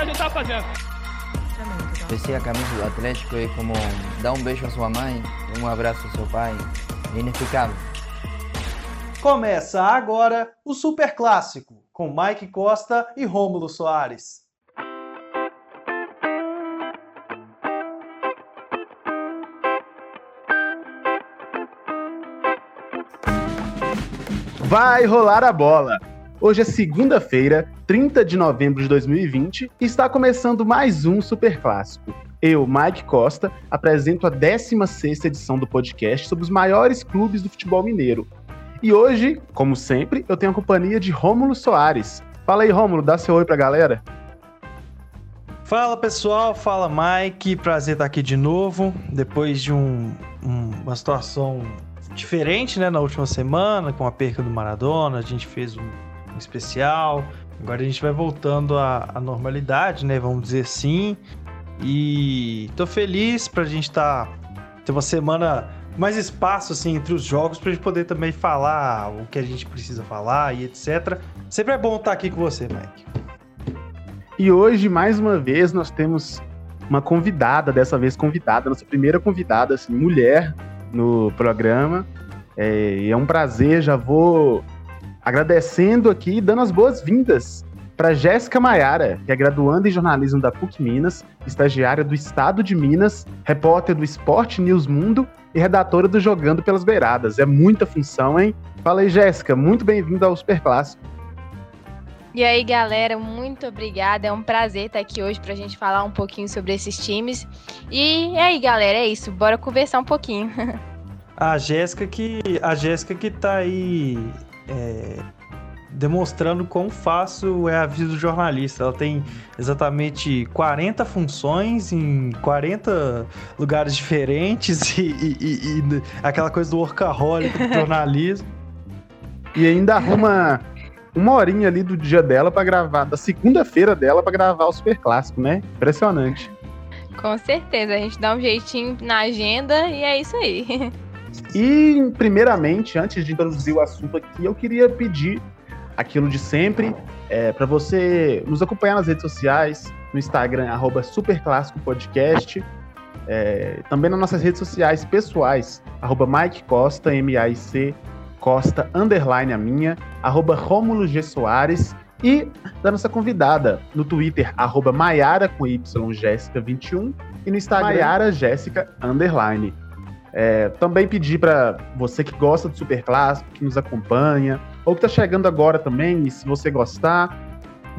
que a gente tá fazendo. Vestir a camisa do Atlético é como dar um beijo à sua mãe, um abraço ao seu pai. É inexplicável. Começa agora o Super Clássico, com Mike Costa e Rômulo Soares. Vai rolar a bola! Hoje é segunda-feira, 30 de novembro de 2020, e está começando mais um Super Clássico. Eu, Mike Costa, apresento a 16ª edição do podcast sobre os maiores clubes do futebol mineiro. E hoje, como sempre, eu tenho a companhia de Rômulo Soares. Fala aí, Rômulo, dá seu oi pra galera. Fala pessoal, fala Mike, prazer estar aqui de novo, depois de um, um, uma situação diferente, né, na última semana, com a perca do Maradona, a gente fez um especial. Agora a gente vai voltando à, à normalidade, né? Vamos dizer assim. E tô feliz pra gente estar tá, ter uma semana mais espaço assim entre os jogos pra gente poder também falar o que a gente precisa falar e etc. Sempre é bom estar tá aqui com você, Mike. E hoje, mais uma vez, nós temos uma convidada, dessa vez convidada, nossa primeira convidada, assim, mulher no programa. É, é um prazer, já vou agradecendo aqui e dando as boas-vindas para Jéssica Maiara, que é graduanda em jornalismo da PUC Minas, estagiária do Estado de Minas, repórter do Esporte News Mundo e redatora do Jogando pelas Beiradas. É muita função, hein? Fala aí, Jéssica, muito bem-vinda ao Super Clássico. E aí, galera, muito obrigada. É um prazer estar aqui hoje para a gente falar um pouquinho sobre esses times. E aí, galera, é isso. Bora conversar um pouquinho. A Jéssica que a Jéssica que tá aí é, demonstrando quão fácil é a vida do jornalista. Ela tem exatamente 40 funções em 40 lugares diferentes e, e, e, e aquela coisa do workaholic do jornalismo. E ainda arruma uma horinha ali do dia dela para gravar, da segunda-feira dela para gravar o Super Clássico, né? Impressionante. Com certeza, a gente dá um jeitinho na agenda e é isso aí. E, primeiramente, antes de introduzir o assunto aqui, eu queria pedir aquilo de sempre, é, para você nos acompanhar nas redes sociais, no Instagram, arroba Podcast, é, também nas nossas redes sociais pessoais, arroba Mike Costa, M-A-I-C, Costa, underline a minha, arroba Rômulo G. Soares, e da nossa convidada no Twitter, arroba Maiara com Y, Jéssica 21, e no Instagram, Maiara Jéssica, underline. É, também pedir para você que gosta do Super Clássico, que nos acompanha, ou que está chegando agora também, e se você gostar,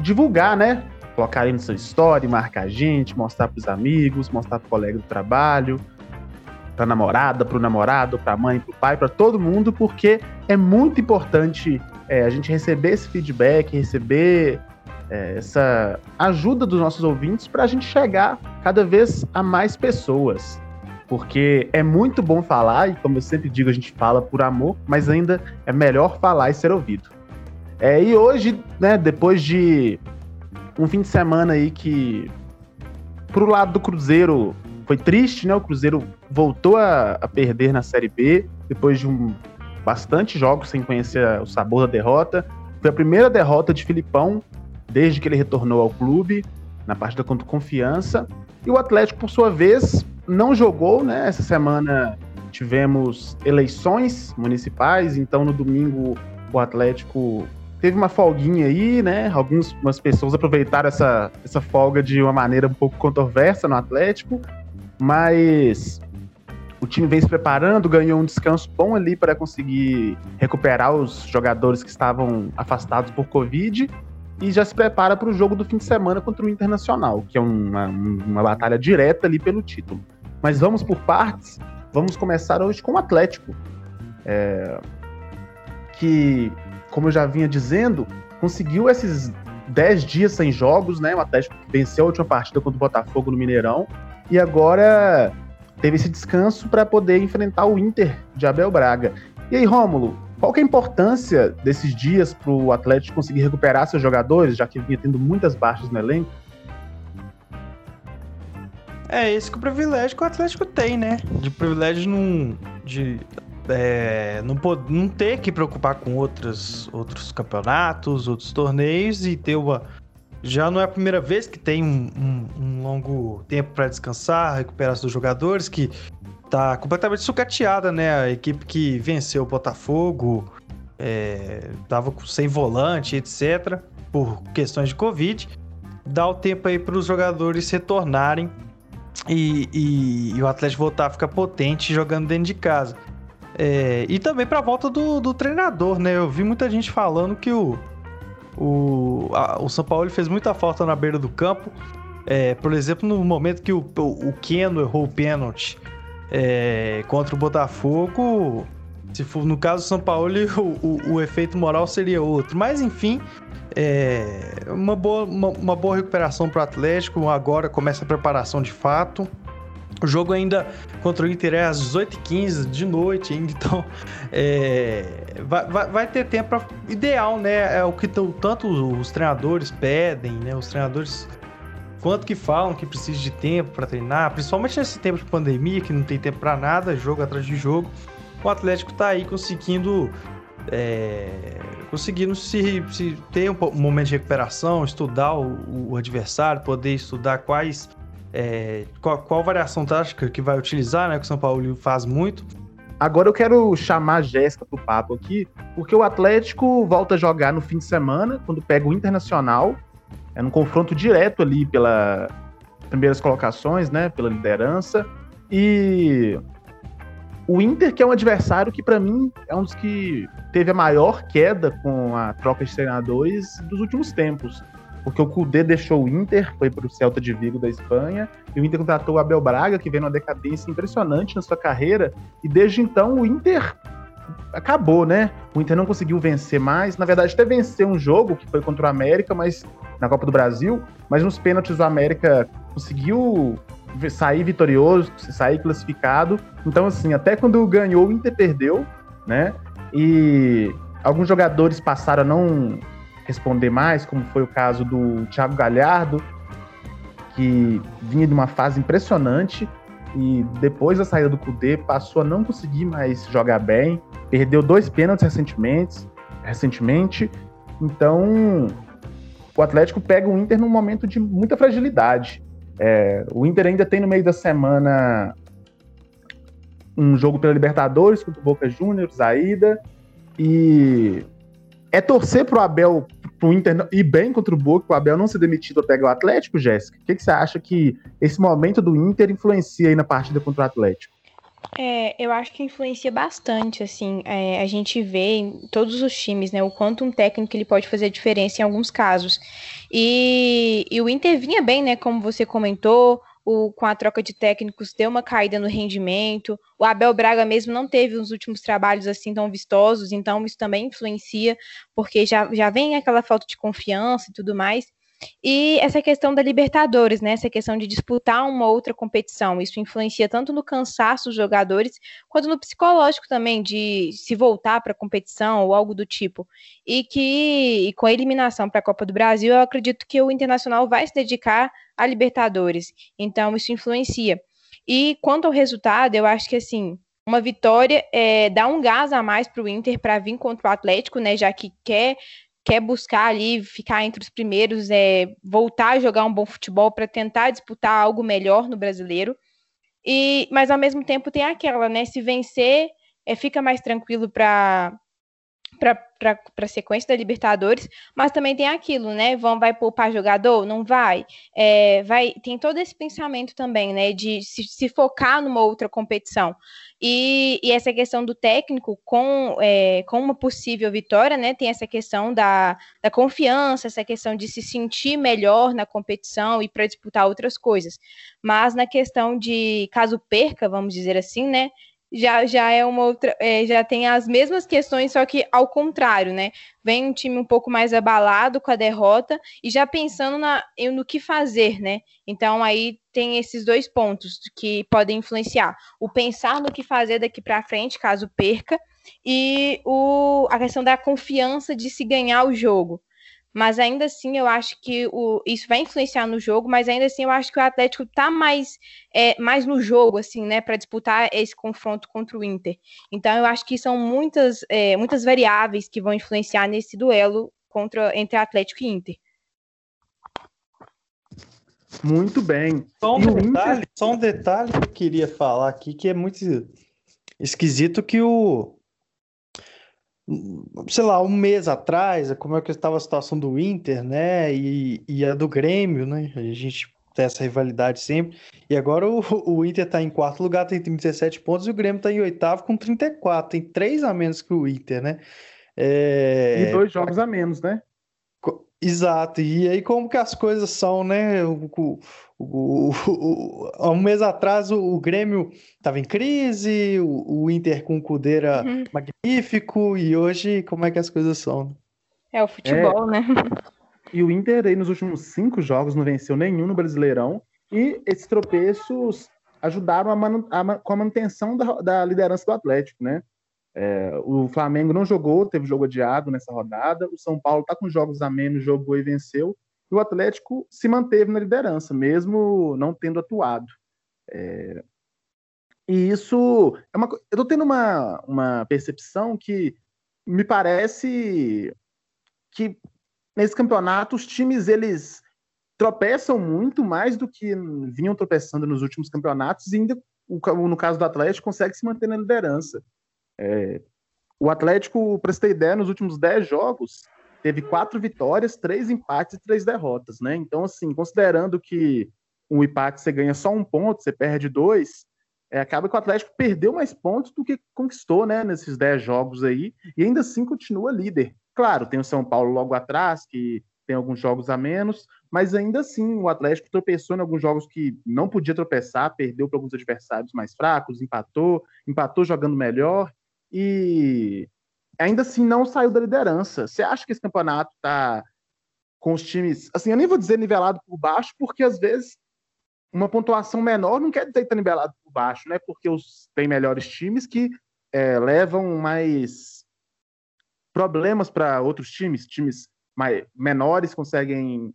divulgar, né? Colocar aí no seu story, marcar a gente, mostrar para os amigos, mostrar para o colega do trabalho, para namorada, para o namorado, para a mãe, para o pai, para todo mundo, porque é muito importante é, a gente receber esse feedback, receber é, essa ajuda dos nossos ouvintes para a gente chegar cada vez a mais pessoas porque é muito bom falar, e como eu sempre digo, a gente fala por amor, mas ainda é melhor falar e ser ouvido. É, e hoje, né, depois de um fim de semana aí que, pro lado do Cruzeiro, foi triste, né? O Cruzeiro voltou a, a perder na Série B, depois de um bastante jogos sem conhecer o sabor da derrota. Foi a primeira derrota de Filipão desde que ele retornou ao clube, na partida contra Confiança. E o Atlético, por sua vez, não jogou, né? Essa semana tivemos eleições municipais, então no domingo o Atlético teve uma folguinha aí, né? Algumas pessoas aproveitaram essa, essa folga de uma maneira um pouco controversa no Atlético, mas o time vem se preparando, ganhou um descanso bom ali para conseguir recuperar os jogadores que estavam afastados por Covid e já se prepara para o jogo do fim de semana contra o Internacional, que é uma, uma batalha direta ali pelo título. Mas vamos por partes. Vamos começar hoje com o Atlético, é, que, como eu já vinha dizendo, conseguiu esses 10 dias sem jogos, né? O Atlético venceu a última partida contra o Botafogo no Mineirão e agora teve esse descanso para poder enfrentar o Inter de Abel Braga. E aí, Rômulo, qual é a importância desses dias para o Atlético conseguir recuperar seus jogadores, já que vinha tendo muitas baixas no elenco? É esse que o privilégio que o Atlético tem, né? De privilégio não, de é, não, não ter que preocupar com outros, outros campeonatos, outros torneios e ter uma, já não é a primeira vez que tem um, um, um longo tempo para descansar, recuperar seus jogadores, que tá completamente sucateada, né? A equipe que venceu o Botafogo, é, tava sem volante, etc., por questões de Covid. Dá o tempo aí para os jogadores retornarem e, e, e, o Atlético voltar a ficar potente jogando dentro de casa. É, e também para a volta do, do treinador, né? Eu vi muita gente falando que o, o, a, o São Paulo fez muita falta na beira do campo. É, por exemplo, no momento que o, o, o Keno errou o pênalti é, contra o Botafogo, se for no caso do São Paulo, o, o, o efeito moral seria outro. Mas enfim, é uma, boa, uma, uma boa recuperação para o Atlético. Agora começa a preparação de fato. O jogo ainda contra o Inter é às 18h15 de noite ainda, então é, vai, vai, vai, ter tempo ideal, né? É o que tanto os treinadores pedem, né? Os treinadores quanto que falam que precisa de tempo para treinar, principalmente nesse tempo de pandemia que não tem tempo para nada, jogo atrás de jogo. O Atlético tá aí conseguindo é, conseguindo se, se ter um, momento de recuperação, estudar o, o adversário, poder estudar quais é, qual, qual, variação tática que vai utilizar, né? Que o São Paulo faz muito. Agora eu quero chamar a Jéssica pro papo aqui, porque o Atlético volta a jogar no fim de semana, quando pega o Internacional. É num confronto direto ali pelas primeiras colocações, né? Pela liderança. E o Inter, que é um adversário que, para mim, é um dos que teve a maior queda com a troca de treinadores dos últimos tempos porque o Cudê deixou o Inter, foi para o Celta de Vigo da Espanha, e o Inter contratou o Abel Braga, que vem numa decadência impressionante na sua carreira, e desde então o Inter acabou, né? O Inter não conseguiu vencer mais, na verdade até venceu um jogo, que foi contra o América, mas na Copa do Brasil, mas nos pênaltis o América conseguiu sair vitorioso, sair classificado, então assim, até quando ganhou o Inter perdeu, né? E alguns jogadores passaram a não responder mais, como foi o caso do Thiago Galhardo, que vinha de uma fase impressionante e depois da saída do Cudê passou a não conseguir mais jogar bem, perdeu dois pênaltis recentemente, recentemente. Então, o Atlético pega o Inter num momento de muita fragilidade. É, o Inter ainda tem no meio da semana um jogo pela Libertadores contra o Boca Juniors, a ida, e é torcer pro Abel, pro Inter ir bem contra o Boca, o Abel não ser demitido pegar o Atlético, Jéssica? O que, que, você acha que esse momento do Inter influencia aí na partida contra o Atlético? É, eu acho que influencia bastante, assim, é, a gente vê em todos os times, né, o quanto um técnico ele pode fazer diferença em alguns casos. E, e o Inter vinha bem, né, como você comentou, o, com a troca de técnicos deu uma caída no rendimento. O Abel Braga mesmo não teve os últimos trabalhos assim tão vistosos, então isso também influencia, porque já, já vem aquela falta de confiança e tudo mais. E essa questão da Libertadores, né? Essa questão de disputar uma outra competição, isso influencia tanto no cansaço dos jogadores, quanto no psicológico também, de se voltar para a competição ou algo do tipo. E que e com a eliminação para a Copa do Brasil, eu acredito que o Internacional vai se dedicar a Libertadores. Então, isso influencia. E quanto ao resultado, eu acho que assim, uma vitória é, dá um gás a mais para o Inter para vir contra o Atlético, né? Já que quer quer buscar ali ficar entre os primeiros, é voltar a jogar um bom futebol para tentar disputar algo melhor no brasileiro. E mas ao mesmo tempo tem aquela, né? Se vencer, é, fica mais tranquilo para para a sequência da Libertadores, mas também tem aquilo, né? Vão, vai poupar jogador? Não vai. É, vai. Tem todo esse pensamento também, né? De se, se focar numa outra competição. E, e, essa questão do técnico com, é, com uma possível vitória, né? Tem essa questão da, da confiança, essa questão de se sentir melhor na competição e para disputar outras coisas. Mas na questão de caso perca, vamos dizer assim, né? Já, já é uma outra, é, já tem as mesmas questões, só que ao contrário, né? Vem um time um pouco mais abalado com a derrota e já pensando na, no que fazer, né? Então aí tem esses dois pontos que podem influenciar: o pensar no que fazer daqui para frente, caso perca, e o, a questão da confiança de se ganhar o jogo mas ainda assim eu acho que o, isso vai influenciar no jogo, mas ainda assim eu acho que o Atlético está mais, é, mais no jogo, assim, né, para disputar esse confronto contra o Inter. Então eu acho que são muitas, é, muitas variáveis que vão influenciar nesse duelo contra entre Atlético e Inter. muito bem. Só um, detalhe, Inter... só um detalhe que eu queria falar aqui, que é muito esquisito que o sei lá, um mês atrás, como é que estava a situação do Inter, né, e, e a do Grêmio, né, a gente tem essa rivalidade sempre, e agora o, o Inter está em quarto lugar, tem 37 pontos, e o Grêmio está em oitavo com 34, tem três a menos que o Inter, né. É... E dois jogos a menos, né? Exato, e aí como que as coisas são, né? O, o, o, há um mês atrás o, Grêmio estava em crise, o, Inter com o Cudeira uhum. magnífico, e hoje como é que as coisas são? É o futebol, é... né? E o Inter aí nos últimos cinco jogos não venceu nenhum no Brasileirão, e esses tropeços ajudaram a manu... a... com a manutenção da, da liderança do Atlético, né? É, o Flamengo não jogou, teve jogo adiado nessa rodada. O São Paulo está com jogos a menos, jogou e venceu. O Atlético se manteve na liderança, mesmo não tendo atuado. É, e isso é uma. Eu estou tendo uma, uma percepção que me parece que nesse campeonato os times eles tropeçam muito mais do que vinham tropeçando nos últimos campeonatos e ainda no caso do Atlético consegue se manter na liderança. É, o Atlético, para você ter ideia, nos últimos 10 jogos, teve quatro vitórias, três empates e três derrotas, né? Então, assim, considerando que um empate você ganha só um ponto, você perde dois, é, acaba que o Atlético perdeu mais pontos do que conquistou, né, nesses 10 jogos aí, e ainda assim continua líder. Claro, tem o São Paulo logo atrás, que tem alguns jogos a menos, mas ainda assim o Atlético tropeçou em alguns jogos que não podia tropeçar, perdeu para alguns adversários mais fracos, empatou, empatou jogando melhor, e ainda assim não saiu da liderança. Você acha que esse campeonato está com os times, assim, eu nem vou dizer nivelado por baixo, porque às vezes uma pontuação menor não quer dizer que está nivelado por baixo, né? Porque os, tem melhores times que é, levam mais problemas para outros times, times mais, menores conseguem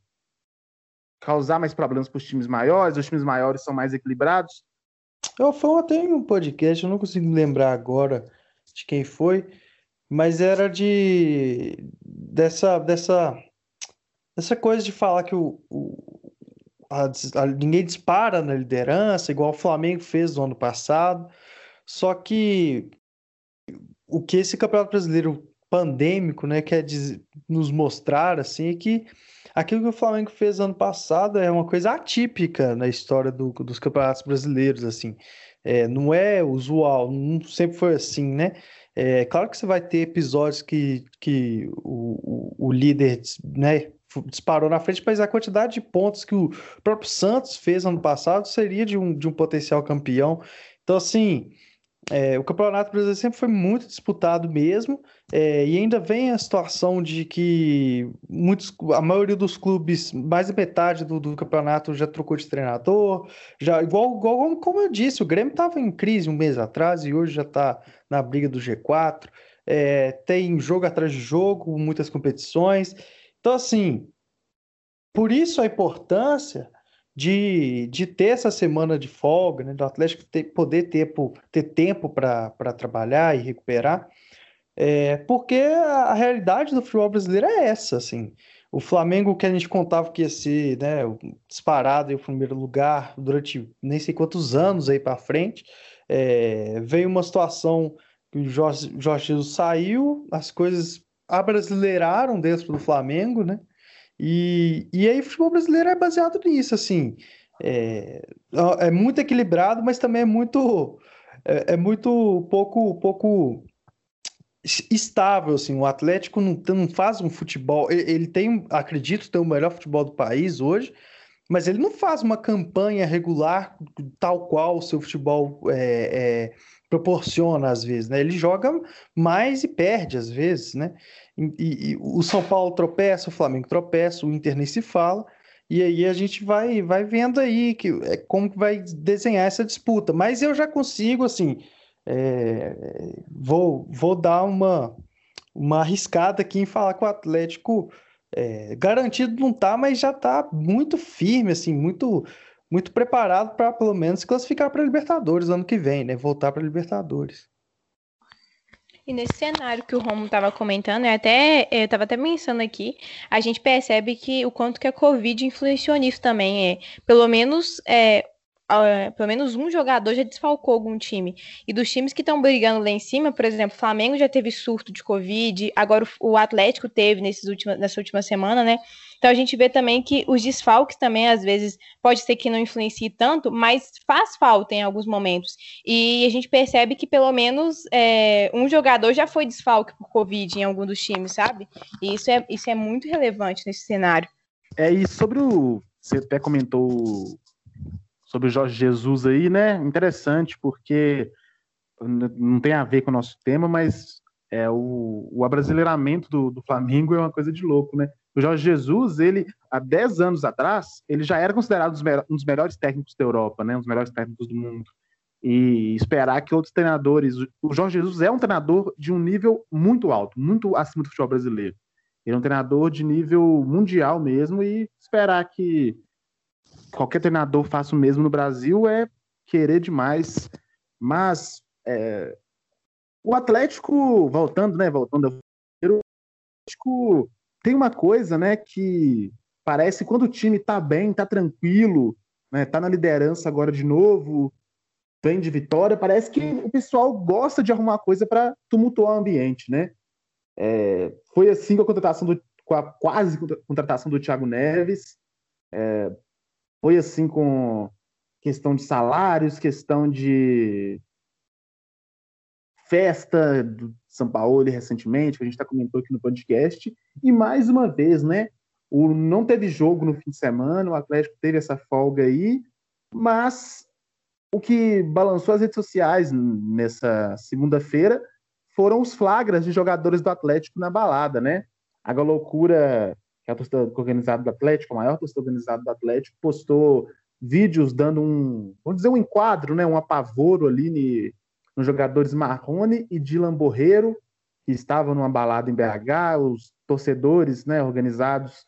causar mais problemas para os times maiores, os times maiores são mais equilibrados. Eu falo até em um podcast, eu não consigo lembrar agora de quem foi, mas era de dessa dessa essa coisa de falar que o, o a, a, ninguém dispara na liderança, igual o Flamengo fez no ano passado. Só que o que esse Campeonato Brasileiro pandêmico, né, quer dizer, nos mostrar assim é que aquilo que o Flamengo fez ano passado é uma coisa atípica na história do, dos campeonatos brasileiros, assim. É, não é usual, não sempre foi assim, né? É claro que você vai ter episódios que, que o, o, líder né, disparou na frente, mas a quantidade de pontos que o próprio Santos fez ano passado seria de um, de um potencial campeão. Então, assim, é, o Campeonato Brasileiro sempre foi muito disputado mesmo, é, e ainda vem a situação de que muitos, a maioria dos clubes, mais da metade do, do campeonato já trocou de treinador, já igual, igual como eu disse, o Grêmio estava em crise um mês atrás e hoje já está na briga do G4, é, tem jogo atrás de jogo, muitas competições. Então, assim, por isso a importância de, de ter essa semana de folga, né, do Atlético ter, poder ter, ter tempo para trabalhar e recuperar, é, porque a, realidade do futebol brasileiro é essa, assim. O Flamengo que a gente contava que ia ser né, disparado em o primeiro lugar durante nem sei quantos anos aí para frente, é, veio uma situação que o Jorge, Jorge Jesus saiu, as coisas abrasileiraram dentro do Flamengo, né? E, e aí o futebol brasileiro é baseado nisso, assim. É, é muito equilibrado, mas também é muito é, é muito pouco pouco estável assim o Atlético não, não faz um futebol ele tem acredito ter o melhor futebol do país hoje mas ele não faz uma campanha regular tal qual o seu futebol é, é, proporciona às vezes né ele joga mais e perde às vezes né e, e, o São Paulo tropeça, o Flamengo tropeça, o Inter nem se fala. E aí a gente vai, vai vendo aí que, é, como que vai desenhar essa disputa. Mas eu já consigo, assim, é, vou, vou dar uma, uma arriscada aqui em falar que o Atlético é, garantido não tá, mas já tá muito firme, assim, muito muito preparado para pelo menos classificar para Libertadores ano que vem, né? Voltar para Libertadores. E nesse cenário que o Romo estava comentando, eu até eu estava até pensando aqui, a gente percebe que o quanto que a Covid influenciou nisso também. É, pelo menos é, Uh, pelo menos um jogador já desfalcou algum time. E dos times que estão brigando lá em cima, por exemplo, o Flamengo já teve surto de Covid, agora o, Atlético teve nesses última, nessa última semana, né? Então a gente vê também que os desfalques também, às vezes, pode ser que não influencie tanto, mas faz falta em alguns momentos. E a gente percebe que pelo menos é, um jogador já foi desfalque por Covid em algum dos times, sabe? E isso é, isso é muito relevante nesse cenário. É, e sobre o. Você até comentou sobre o Jorge Jesus aí, né? Interessante, porque não tem a ver com o nosso tema, mas é o, o abrasileiramento do, do Flamengo é uma coisa de louco, né? O Jorge Jesus, ele, há 10 anos atrás, ele já era considerado um dos melhores técnicos da Europa, né? Um dos melhores técnicos do mundo. E esperar que outros treinadores. O Jorge Jesus é um treinador de um nível muito alto, muito acima do futebol brasileiro. Ele é um treinador de nível mundial mesmo, e esperar que qualquer treinador faça o mesmo no Brasil é querer demais. Mas é, o Atlético, voltando, né? Voltando ao Atlético tem uma coisa, né, que parece quando o time tá bem, tá tranquilo, né, tá na liderança agora de novo, vem de vitória, parece que o pessoal gosta de arrumar coisa para tumultuar o ambiente, né? É, foi assim com a contratação do, com a quase contratação do Thiago Neves. É, foi assim com questão de salários, questão de festa do São Paulo recentemente, que a gente está comentou aqui no podcast, e mais uma vez, né? O, não teve jogo no fim de semana, o Atlético teve essa folga aí, mas o que balançou as redes sociais nessa segunda-feira foram os flagras de jogadores do Atlético na balada, né? A loucura que é a torcida organizada do Atlético, a maior torcida organizada do Atlético, postou vídeos dando um, vamos dizer, um enquadro, né, um apavoro ali nos jogadores Marrone e Dylan Borreiro, que estavam numa balada em BH, os torcedores né, organizados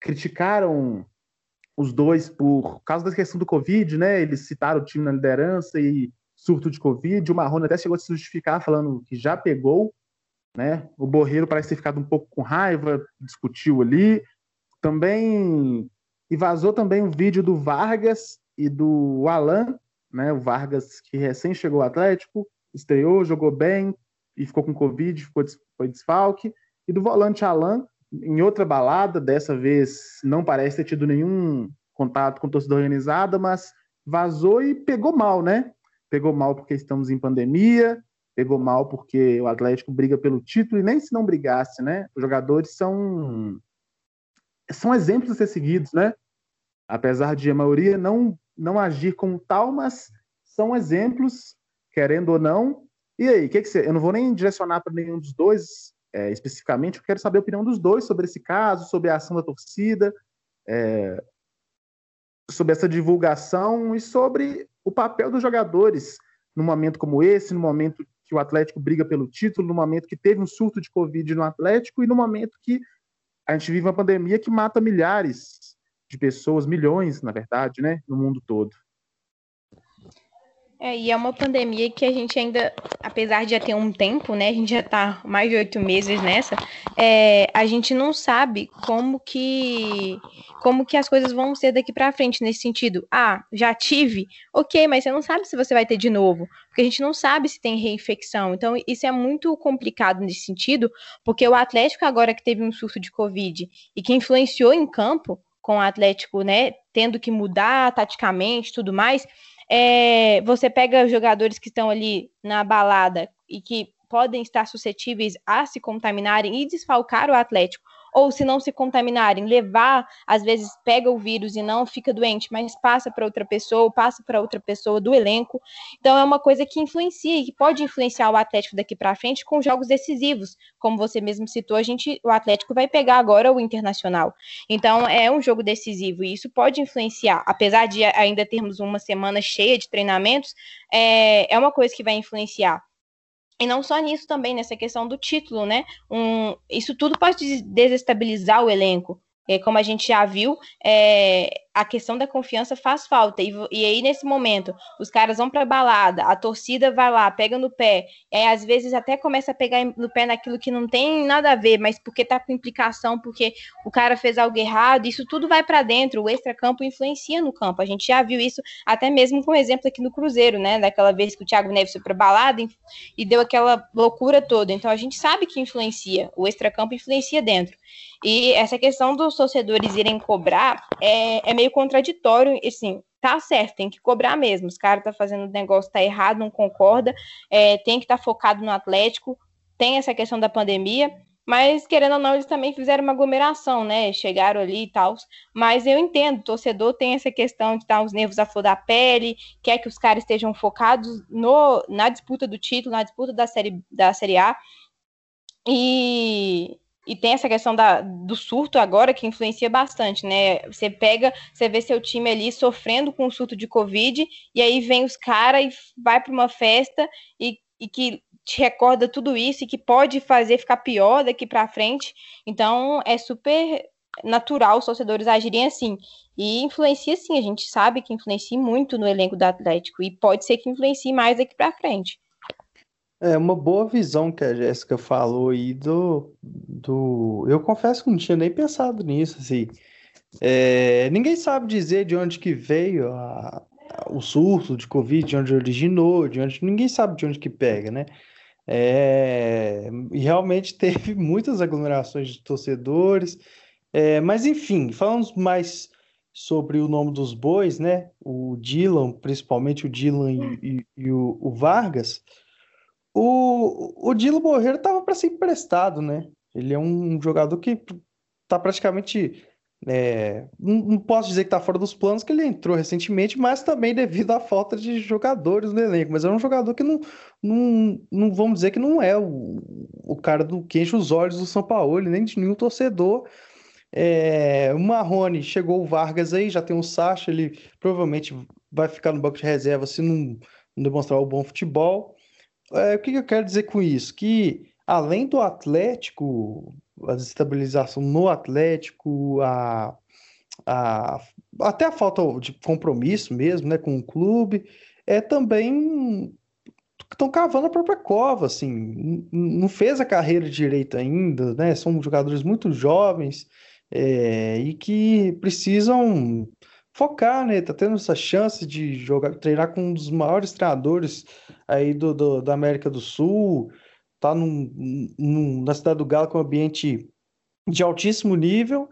criticaram os dois por causa da questão do Covid, né? Eles citaram o time na liderança e surto de Covid. O Marrone até chegou a se justificar falando que já pegou, né? O Borreiro parece ter ficado um pouco com raiva, discutiu ali. Também e vazou também um vídeo do Vargas e do Alan, né? O Vargas que recém chegou ao Atlético, estreou, jogou bem e ficou com Covid, ficou, foi desfalque. E do volante Alan, em outra balada, dessa vez não parece ter tido nenhum contato com torcida organizada, mas vazou e pegou mal, né? Pegou mal porque estamos em pandemia, pegou mal porque o Atlético briga pelo título e nem se não brigasse, né? Os jogadores são são exemplos a ser seguidos, né? Apesar de a maioria não não agir como tal, mas são exemplos, querendo ou não. E aí, que que você? Eu não vou nem direcionar para nenhum dos dois é, especificamente, eu quero saber a opinião dos dois sobre esse caso, sobre a ação da torcida, é, sobre essa divulgação e sobre o papel dos jogadores num momento como esse, no momento que o Atlético briga pelo título, no momento que teve um surto de Covid no Atlético e no momento que a gente vive uma pandemia que mata milhares de pessoas, milhões, na verdade, né, no mundo todo. É, e é uma pandemia que a gente ainda, apesar de já ter um tempo, né? A gente já está mais de oito meses nessa, é, a gente não sabe como que como que as coisas vão ser daqui para frente nesse sentido. Ah, já tive, ok, mas você não sabe se você vai ter de novo, porque a gente não sabe se tem reinfecção. Então, isso é muito complicado nesse sentido, porque o Atlético agora que teve um surto de Covid e que influenciou em campo com o Atlético, né, tendo que mudar taticamente, tudo mais é, você pega jogadores que estão ali na balada e que podem estar suscetíveis a se contaminarem e desfalcar o Atlético ou se não se contaminarem, levar, às vezes pega o vírus e não fica doente, mas passa para outra pessoa, passa para outra pessoa do elenco. Então é uma coisa que influencia e que pode influenciar o Atlético daqui para frente com jogos decisivos, como você mesmo citou, a gente, o Atlético vai pegar agora o Internacional. Então é um jogo decisivo e isso pode influenciar, apesar de ainda termos uma semana cheia de treinamentos, é, é uma coisa que vai influenciar. E não só nisso também, nessa questão do título, né? Um, isso tudo pode desestabilizar o elenco. É, como a gente já viu, é, a questão da confiança faz falta. E, e aí, nesse momento, os caras vão pra balada, a torcida vai lá, pega no pé, e aí, às vezes até começa a pegar no pé naquilo que não tem nada a ver, mas porque tá com implicação, porque o cara fez algo errado, isso tudo vai para dentro, o extracampo influencia no campo. A gente já viu isso até mesmo com o exemplo aqui no Cruzeiro, né? Daquela vez que o Thiago Neves foi pra balada e, deu aquela loucura toda. Então a gente sabe que influencia, o extracampo influencia dentro. E essa questão dos torcedores irem cobrar é, é meio contraditório, assim, tá certo, tem que cobrar mesmo. Os caras tá fazendo o negócio, tá errado, não concorda, é, tem que estar tá focado no Atlético, tem essa questão da pandemia, mas querendo ou não, eles também fizeram uma aglomeração, né? Chegaram ali e tal. Mas eu entendo, o torcedor tem essa questão de estar os nervos à flor da pele, quer que os caras estejam focados no, na disputa do título, na disputa da série, da série A. E, e tem essa questão da, do surto agora que influencia bastante, né? Você pega, você vê seu time ali sofrendo com o surto de Covid, e aí vem os caras e vai para uma festa e, e que te recorda tudo isso e que pode fazer ficar pior daqui para frente. Então é super natural os torcedores agirem assim. E influencia sim, a gente sabe que influencia muito no elenco do Atlético e pode ser que influencie mais daqui para frente. É uma boa visão que a Jéssica falou aí do, do. Eu confesso que não tinha nem pensado nisso, assim. É, ninguém sabe dizer de onde que veio a, o surto de Covid, de onde originou, de onde. Ninguém sabe de onde que pega, né? É, e realmente teve muitas aglomerações de torcedores. É, mas enfim, falando mais sobre o nome dos bois, né? O Dylan, principalmente o Dylan e, e, e o, o Vargas. O, o Dilo Borreiro estava para ser emprestado, né? Ele é um jogador que está praticamente. É, não, posso dizer que está fora dos planos, que ele entrou recentemente, mas também devido à falta de jogadores no elenco. Mas é um jogador que não, não, não vamos dizer que não é o, o cara do que enche os olhos do São Paulo, nem de nenhum torcedor. É, o Marrone chegou o Vargas aí, já tem o Sacha, ele provavelmente vai ficar no banco de reserva se não, não demonstrar o bom futebol é, o que, eu quero dizer com isso? Que além do Atlético, a desestabilização no Atlético, a, a, até a falta de compromisso mesmo né, com o clube, é também estão cavando a própria cova, assim, não fez a carreira direito ainda, né? São jogadores muito jovens é, e que precisam focar, né? Tá tendo essa chance de jogar, treinar com um dos maiores treinadores aí do, do da América do Sul, tá num, num, na cidade do Galo com um ambiente de altíssimo nível,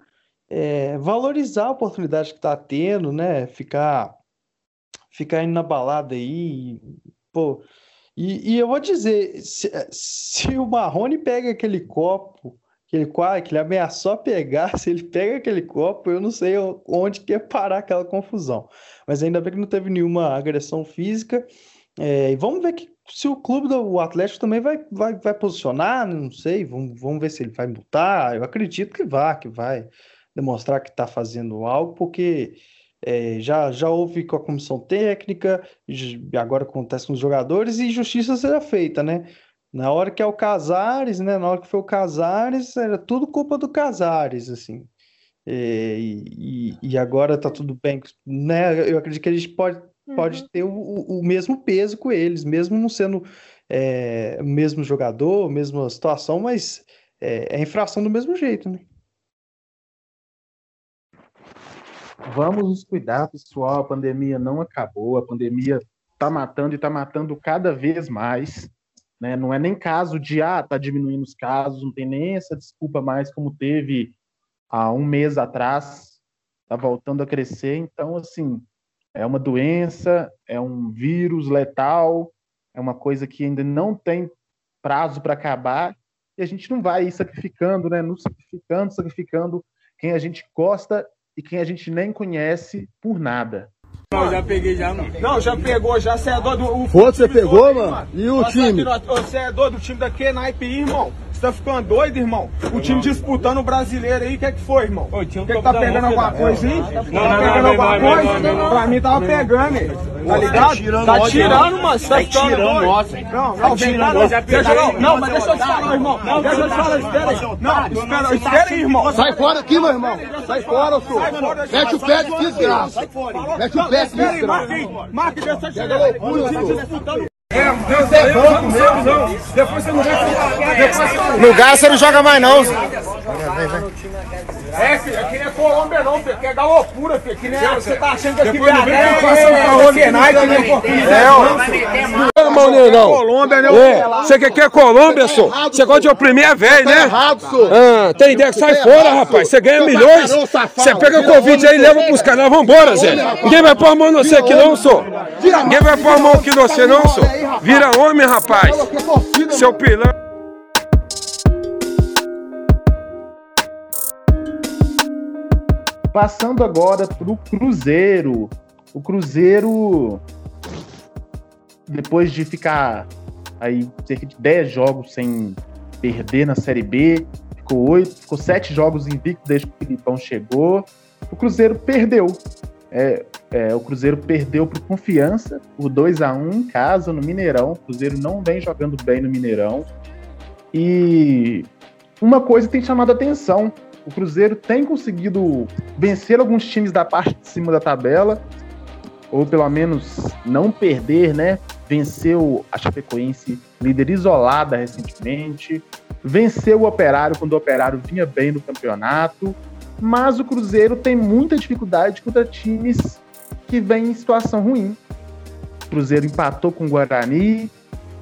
é, valorizar a oportunidade que tá tendo, né? Ficar, ficar indo na balada aí, pô. E, e eu vou dizer, se, se o Marrone pega aquele copo que ele quase que ele ameaçou pegar, se ele pega aquele copo, eu não sei onde que ia parar aquela confusão. Mas ainda bem que não teve nenhuma agressão física. É, e vamos ver que, se o clube do Atlético também vai, vai, vai posicionar, não sei, vamos, vamos ver se ele vai multar. Eu acredito que vai, que vai demonstrar que está fazendo algo, porque é, já, já houve com a comissão técnica, agora acontece com os jogadores, e justiça será feita, né? Na hora que é o Casares, né? Na hora que foi o Casares, era tudo culpa do Casares, assim. É, e, e, agora tá tudo bem, né? Eu acredito que a gente pode, uhum. pode ter o, o mesmo peso com eles, mesmo não sendo é, o mesmo jogador, mesma situação, mas é, é infração do mesmo jeito, né? Vamos nos cuidar, pessoal. A pandemia não acabou, a pandemia tá matando e tá matando cada vez mais. Né? Não é nem caso de, ah, tá diminuindo os casos, não tem nem essa desculpa mais como teve há um mês atrás, tá voltando a crescer. Então, assim, é uma doença, é um vírus letal, é uma coisa que ainda não tem prazo para acabar e a gente não vai ir sacrificando, né? Nos sacrificando, sacrificando quem a gente gosta e quem a gente nem conhece por nada. Não, já peguei já, mano. Não, já pegou, já. Você é dono do. Quanto você pegou, mano? E o time? Você é dono do time da Kenaipe, irmão. tá ficando doido, irmão? O time disputando o brasileiro aí, o que é que foi, irmão? O que, que tá pegando alguma coisa aí? Tá pegando alguma coisa? Pra mim tava pegando, hein? Tá ligado? Tá tirando, mano. Tá tirando, nossa. Não, não, não. Não. Não, mas deixa eu te falar, irmão. Deixa eu te falar, espera aí. Não, espera, espera aí, irmão. Sai fora aqui, meu irmão. Sai fora, senhor. Mete o pé aqui, desgraça. Mete o pé aqui, desgraça. Marque, deixa eu tirar. O time disputando depois você não vai No gás você não joga mais não. É, filho, aqui não é Colômbia não, filho. Aqui é galopura, filho. Aqui não é, você tá achando que aqui é que não é oportunidade. Não, não, não. Colômbia, né? Você quer que é Colômbia, senhor? Você gosta de oprimir é velho, né? Ah, tem ideia que sai fora, rapaz. Você ganha milhões. Você pega o convite aí e leva pros canais. Vambora, Zé. Ninguém vai pôr a mão no você aqui não, senhor. Ninguém vai pôr a mão aqui no você não, senhor. Vira homem, rapaz. Seu pilão. Passando agora pro Cruzeiro. O Cruzeiro, depois de ficar aí cerca de 10 jogos sem perder na Série B, ficou oito, ficou sete jogos invicto desde que o Filipão chegou. O Cruzeiro perdeu. É, é, o Cruzeiro perdeu por confiança, por 2 a 1 em casa, no Mineirão. O Cruzeiro não vem jogando bem no Mineirão. E uma coisa tem chamado a atenção: o Cruzeiro tem conseguido vencer alguns times da parte de cima da tabela, ou pelo menos não perder, né? Venceu a Chapecoense, líder isolada recentemente, venceu o Operário quando o Operário vinha bem no campeonato, mas o Cruzeiro tem muita dificuldade contra times que vêm em situação ruim. O Cruzeiro empatou com o Guarani,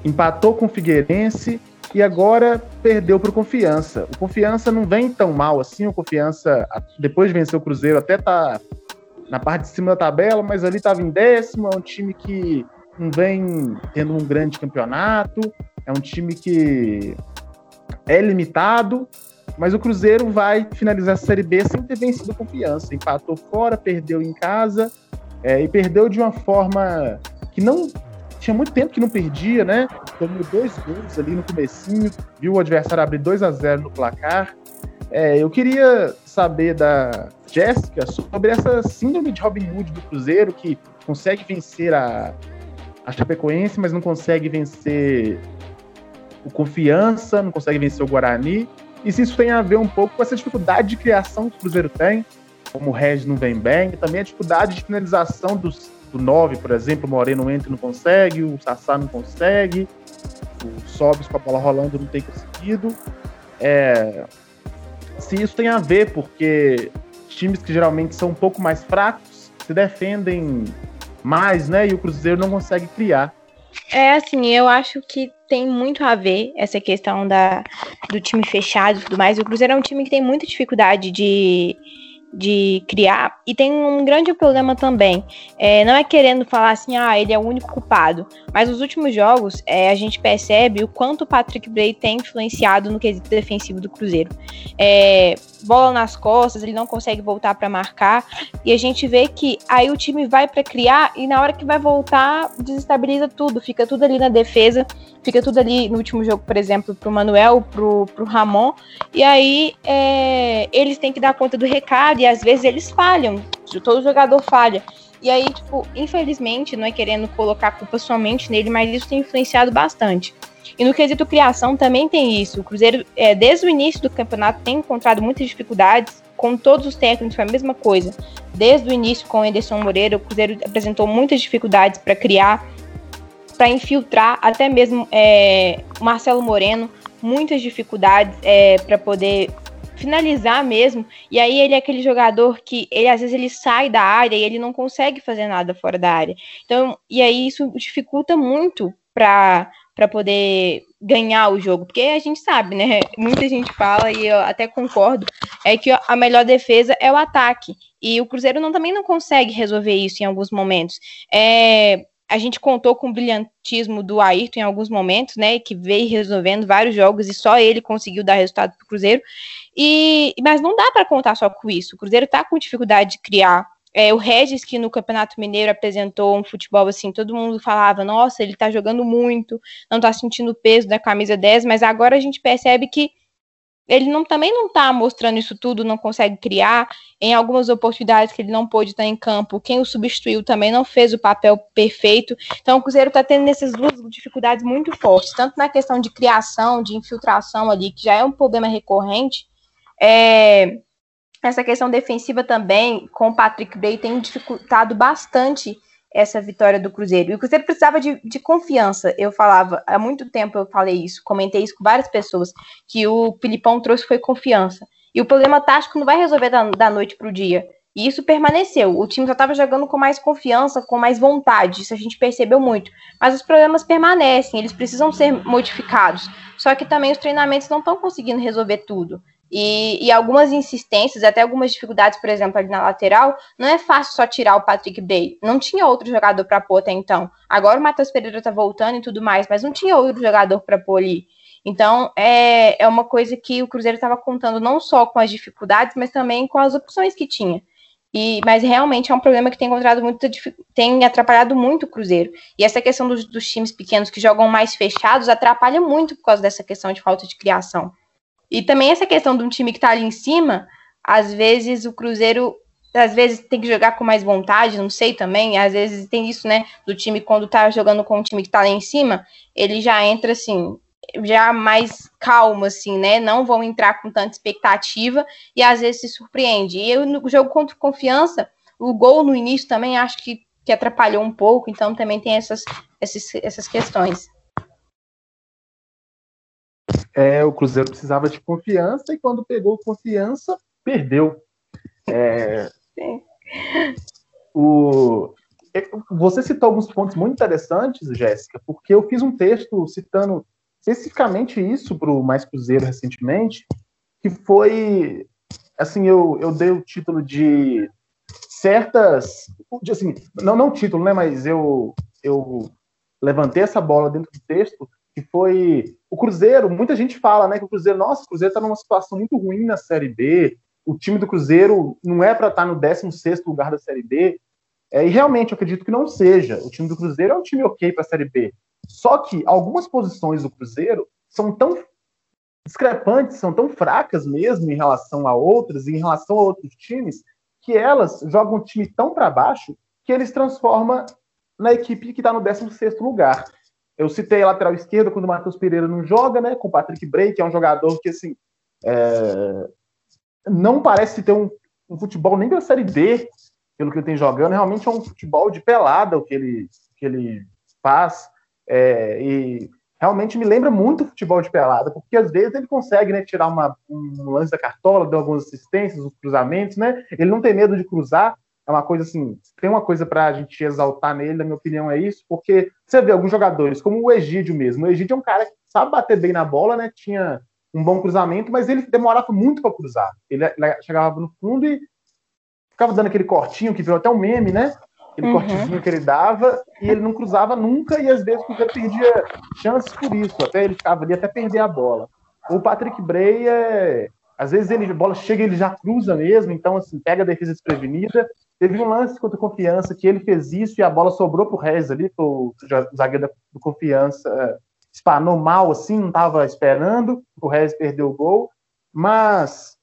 empatou com o Figueirense e agora perdeu para o Confiança. O Confiança não vem tão mal assim, o Confiança, depois de vencer o Cruzeiro, até tá na parte de cima da tabela, mas ali estava em décimo, é um time que não vem tendo um grande campeonato, é um time que é limitado, mas o Cruzeiro vai finalizar a Série B sem ter vencido confiança. Empatou fora, perdeu em casa é, e perdeu de uma forma que não tinha muito tempo que não perdia, né? Tomou dois gols ali no comecinho, viu o adversário abrir 2 a 0 no placar. É, eu queria saber da Jéssica sobre essa síndrome de Robin Hood do Cruzeiro, que consegue vencer a, a Chapecoense, mas não consegue vencer o Confiança, não consegue vencer o Guarani. E se isso tem a ver um pouco com essa dificuldade de criação que o Cruzeiro tem, como o Regis não vem bem, e também a dificuldade de finalização dos do 9, por exemplo, o Moreno entra e não consegue, o Sassá não consegue, o Sobis com a bola rolando não tem conseguido. É, se isso tem a ver, porque times que geralmente são um pouco mais fracos se defendem mais, né? E o Cruzeiro não consegue criar. É assim, eu acho que tem muito a ver essa questão da, do time fechado e tudo mais. O Cruzeiro é um time que tem muita dificuldade de de criar. E tem um grande problema também. É, não é querendo falar assim, ah, ele é o único culpado. Mas nos últimos jogos, é, a gente percebe o quanto o Patrick Bray tem influenciado no quesito defensivo do Cruzeiro. É, bola nas costas, ele não consegue voltar para marcar. E a gente vê que aí o time vai para criar e na hora que vai voltar, desestabiliza tudo. Fica tudo ali na defesa, fica tudo ali no último jogo, por exemplo, pro Manuel, pro, pro Ramon. E aí é, eles têm que dar conta do recado e às vezes eles falham. Todo jogador falha. E aí, tipo, infelizmente, não é querendo colocar a culpa somente nele, mas isso tem influenciado bastante. E no quesito criação também tem isso. O Cruzeiro, é, desde o início do campeonato, tem encontrado muitas dificuldades. Com todos os técnicos foi a mesma coisa. Desde o início com o Ederson Moreira, o Cruzeiro apresentou muitas dificuldades para criar, para infiltrar, até mesmo é, Marcelo Moreno, muitas dificuldades é, para poder finalizar mesmo. E aí ele é aquele jogador que ele às vezes ele sai da área e ele não consegue fazer nada fora da área. Então, e aí isso dificulta muito para para poder ganhar o jogo, porque a gente sabe, né? Muita gente fala e eu até concordo, é que a melhor defesa é o ataque. E o Cruzeiro não, também não consegue resolver isso em alguns momentos. É, a gente contou com o brilhantismo do Ayrton em alguns momentos, né? Que veio resolvendo vários jogos e só ele conseguiu dar resultado para o Cruzeiro. E, mas não dá para contar só com isso. O Cruzeiro está com dificuldade de criar. É, o Regis, que no Campeonato Mineiro apresentou um futebol assim, todo mundo falava, nossa, ele tá jogando muito, não tá sentindo o peso da camisa 10, mas agora a gente percebe que ele não, também não está mostrando isso tudo, não consegue criar. Em algumas oportunidades que ele não pôde estar em campo, quem o substituiu também não fez o papel perfeito. Então, o Cruzeiro está tendo essas duas dificuldades muito fortes, tanto na questão de criação, de infiltração ali, que já é um problema recorrente. É, essa questão defensiva também, com o Patrick Bray, tem dificultado bastante essa vitória do Cruzeiro. E o Cruzeiro precisava de, de, confiança. Eu falava, há muito tempo eu falei isso, comentei isso com várias pessoas, que o Filipão trouxe foi confiança. E o problema tático não vai resolver da, da noite para o dia. E isso permaneceu. O time já estava jogando com mais confiança, com mais vontade. Isso a gente percebeu muito. Mas os problemas permanecem, eles precisam ser modificados. Só que também os treinamentos não estão conseguindo resolver tudo. E, e, algumas insistências, até algumas dificuldades, por exemplo, ali na lateral, não é fácil só tirar o Patrick Bray. Não tinha outro jogador para pôr até então. Agora o Matheus Pereira tá voltando e tudo mais, mas não tinha outro jogador para pôr ali. Então, é, é uma coisa que o Cruzeiro estava contando não só com as dificuldades, mas também com as opções que tinha. E, mas realmente é um problema que tem encontrado muito, tem atrapalhado muito o Cruzeiro. E essa questão dos, dos times pequenos que jogam mais fechados atrapalha muito por causa dessa questão de falta de criação. E também essa questão de um time que está ali em cima, às vezes o Cruzeiro às vezes tem que jogar com mais vontade, não sei também, às vezes tem isso, né, do time quando tá jogando com um time que tá lá em cima, ele já entra assim, já mais calmo assim, né? Não vão entrar com tanta expectativa e às vezes se surpreende. E eu, no jogo contra confiança, o gol no início também acho que, que atrapalhou um pouco, então também tem essas, essas, essas questões é, o Cruzeiro precisava de confiança e quando pegou confiança, perdeu. É, o, é, você citou alguns pontos muito interessantes, Jéssica, porque eu fiz um texto citando especificamente isso para o Mais Cruzeiro recentemente, que foi, assim, eu, eu dei o título de certas, de, assim, não não título, né, mas eu eu levantei essa bola dentro do texto que foi o Cruzeiro. Muita gente fala, né, que o Cruzeiro, nossa, o Cruzeiro está numa situação muito ruim na Série B. O time do Cruzeiro não é para estar tá no 16 lugar da Série B. É, e realmente eu acredito que não seja. O time do Cruzeiro é um time ok para a Série B. Só que algumas posições do Cruzeiro são tão discrepantes, são tão fracas mesmo em relação a outras, em relação a outros times, que elas jogam o time tão para baixo que eles transformam na equipe que está no 16 lugar. Eu citei a lateral esquerda quando o Matheus Pereira não joga, né? Com o Patrick Bray, que é um jogador que, assim, é... não parece ter um, um, futebol nem da Série D, pelo que ele tem jogando. Realmente é um futebol de pelada o que ele, que ele faz. É... e realmente me lembra muito futebol de pelada, porque às vezes ele consegue né, tirar uma, um lance da cartola, dar algumas assistências, os cruzamentos, né? Ele não tem medo de cruzar é uma coisa assim, tem uma coisa para a gente exaltar nele, na minha opinião, é isso, porque você vê alguns jogadores, como o Egídio mesmo. O Egídio é um cara que sabe bater bem na bola, né? Tinha um bom cruzamento, mas ele demorava muito para cruzar. Ele, ele, chegava no fundo e ficava dando aquele cortinho que virou até um meme, né? Aquele uhum. cortezinho que ele dava, e ele não cruzava nunca, e às vezes o perdia chances por isso. Até ele ficava ali até perder a bola. O Patrick Bray é. Às vezes ele, a bola chega ele já cruza mesmo, então assim, pega a defesa desprevenida, Teve um lance contra o Confiança que ele fez isso e a bola sobrou pro Rez ali, o zagueiro do Confiança é, espanou mal assim, não estava esperando, o Rez perdeu o gol, mas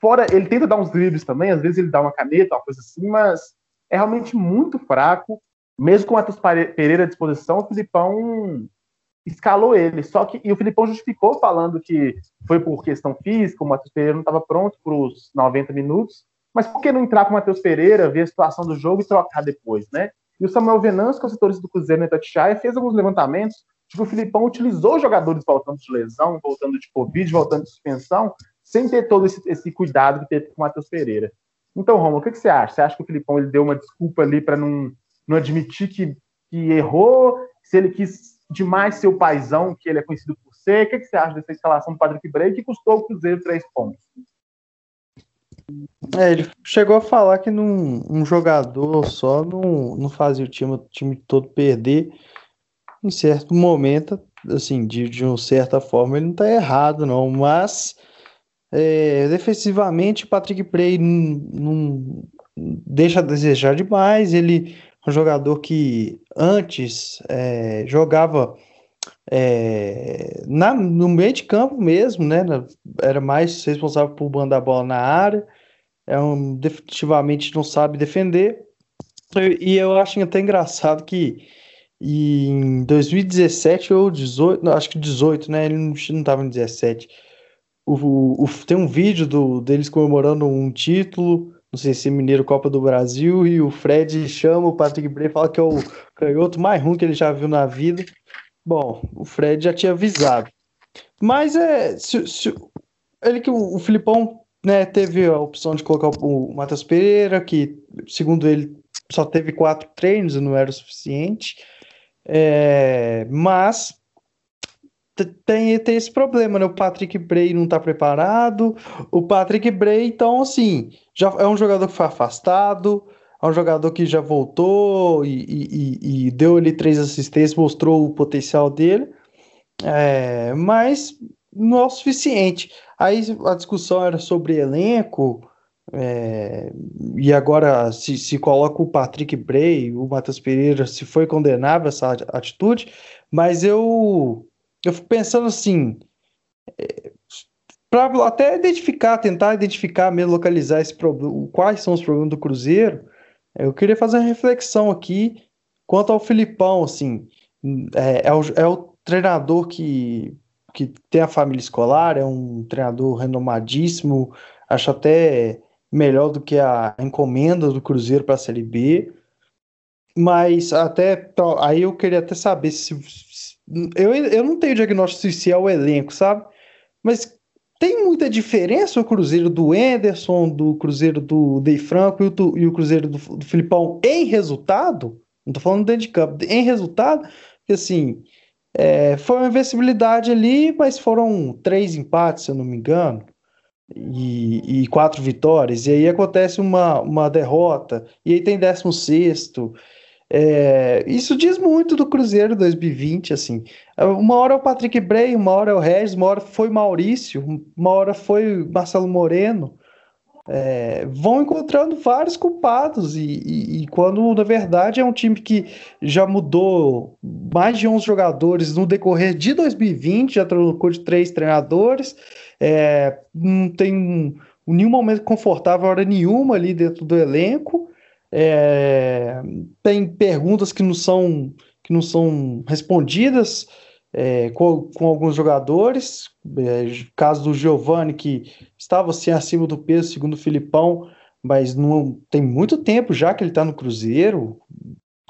fora ele tenta dar uns dribles também, às vezes ele dá uma caneta, uma coisa assim, mas é realmente muito fraco. Mesmo com o Matheus Pereira à disposição, o Filipão escalou ele. Só que e o Filipão justificou falando que foi por questão física, o Matheus Pereira não estava pronto para os 90 minutos. Mas por que não entrar com o Matheus Pereira, ver a situação do jogo e trocar depois, né? E o Samuel Venâncio, que é o setorista do Cruzeiro no Itatiaia, fez alguns levantamentos de que o Filipão utilizou jogadores voltando de lesão, voltando de Covid, voltando de suspensão, sem ter todo esse, esse cuidado que teve com o Matheus Pereira. Então, Romulo, o que, que, você acha? Você acha que o Filipão ele deu uma desculpa ali para não, não admitir que, que errou? Se ele quis demais ser o paizão que ele é conhecido por ser? O que, que você acha dessa instalação do Patrick Bray que custou o Cruzeiro três pontos? É, ele chegou a falar que num, um jogador só não, não fazia o time, o time todo perder. Em certo momento, assim, de, de uma certa forma, ele não está errado, não. Mas é, defensivamente, Patrick Bray não, deixa a desejar demais. Ele é um jogador que antes é, jogava é, na, no meio de campo mesmo, né? Era mais responsável por mandar a bola na área. É um, definitivamente não sabe defender. E eu acho até engraçado que em 2017 ou 18, não, acho que 18, né? Ele não estava em 17. O, o, tem um vídeo do, deles comemorando um título, não sei se é Mineiro Copa do Brasil, e o Fred chama o Patrick Bray e fala que é o canhoto mais ruim que ele já viu na vida. Bom, o Fred já tinha avisado. Mas é. Se, se, ele que o, o Filipão né, teve a opção de colocar o Matheus Pereira, que, segundo ele, só teve quatro treinos e não era o suficiente. É, mas tem, tem esse problema, né? O Patrick Bray não tá preparado. O Patrick Bray, então, assim, já é um jogador que foi afastado, é um jogador que já voltou e, e, e deu ali três assistências, mostrou o potencial dele, é, mas não é o suficiente. Aí a discussão era sobre elenco, é, e agora se, se coloca o Patrick Bray, o Matheus Pereira, se foi condenável essa atitude, mas eu, eu fico pensando assim, é, para até identificar, tentar identificar, mesmo localizar esse problema, quais são os problemas do Cruzeiro, eu queria fazer uma reflexão aqui quanto ao Filipão, assim, é, é, o, é o treinador que, que tem a família escolar, é um treinador renomadíssimo, acho até melhor do que a encomenda do Cruzeiro para a Série B, mas até aí eu queria até saber se, eu, eu não tenho diagnóstico se é o elenco, sabe? Mas tem muita diferença o Cruzeiro do Enderson, do Cruzeiro do Dei Franco e o, e o Cruzeiro do, do Filipão em resultado? Não tô falando dentro de campo, em resultado, assim, é, foi uma invencibilidade ali, mas foram três empates, se eu não me engano, e, e quatro vitórias, e aí acontece uma, uma derrota, e aí tem décimo sexto, é, isso diz muito do Cruzeiro 2020, assim. Uma hora é o Patrick Bray, uma hora é o Regis, uma hora foi Maurício, uma hora foi Marcelo Moreno. É, vão encontrando vários culpados e, e, e, quando na verdade é um time que já mudou mais de 11 jogadores no decorrer de 2020, já trocou de três treinadores, é, não tem nenhum momento confortável hora nenhuma ali dentro do elenco, é, tem perguntas que não são, que não são respondidas é, com, com, alguns jogadores. É, caso do Giovani, que estava assim acima do peso, segundo o Filipão, mas não tem muito tempo já que ele está no Cruzeiro,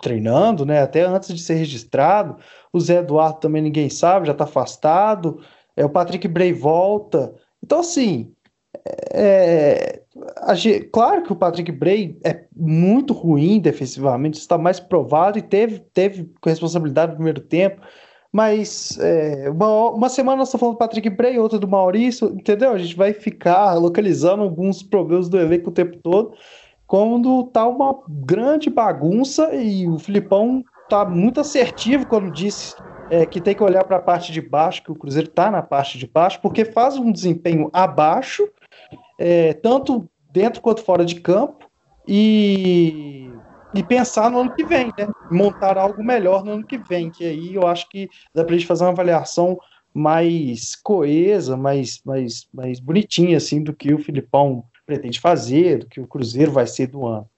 treinando, né? Até antes de ser registrado. O Zé Eduardo também ninguém sabe, já está afastado. É, o Patrick Bray volta. Então, assim, é, claro que o Patrick Bray é muito ruim defensivamente, está mais provado e teve, teve responsabilidade no primeiro tempo, mas é, uma, uma semana nós estamos falando do Patrick Bray, outra do Maurício, entendeu? A gente vai ficar localizando alguns problemas do elenco o tempo todo, quando tá uma grande bagunça e o Filipão tá muito assertivo quando disse é, que tem que olhar para a parte de baixo, que o Cruzeiro está na parte de baixo, porque faz um desempenho abaixo é, tanto dentro quanto fora de campo, e, e pensar no ano que vem, né? Montar algo melhor no ano que vem, que aí eu acho que dá para a gente fazer uma avaliação mais coesa, mais, mais, mais bonitinha, assim, do que o Filipão pretende fazer, do que o Cruzeiro vai ser do ano.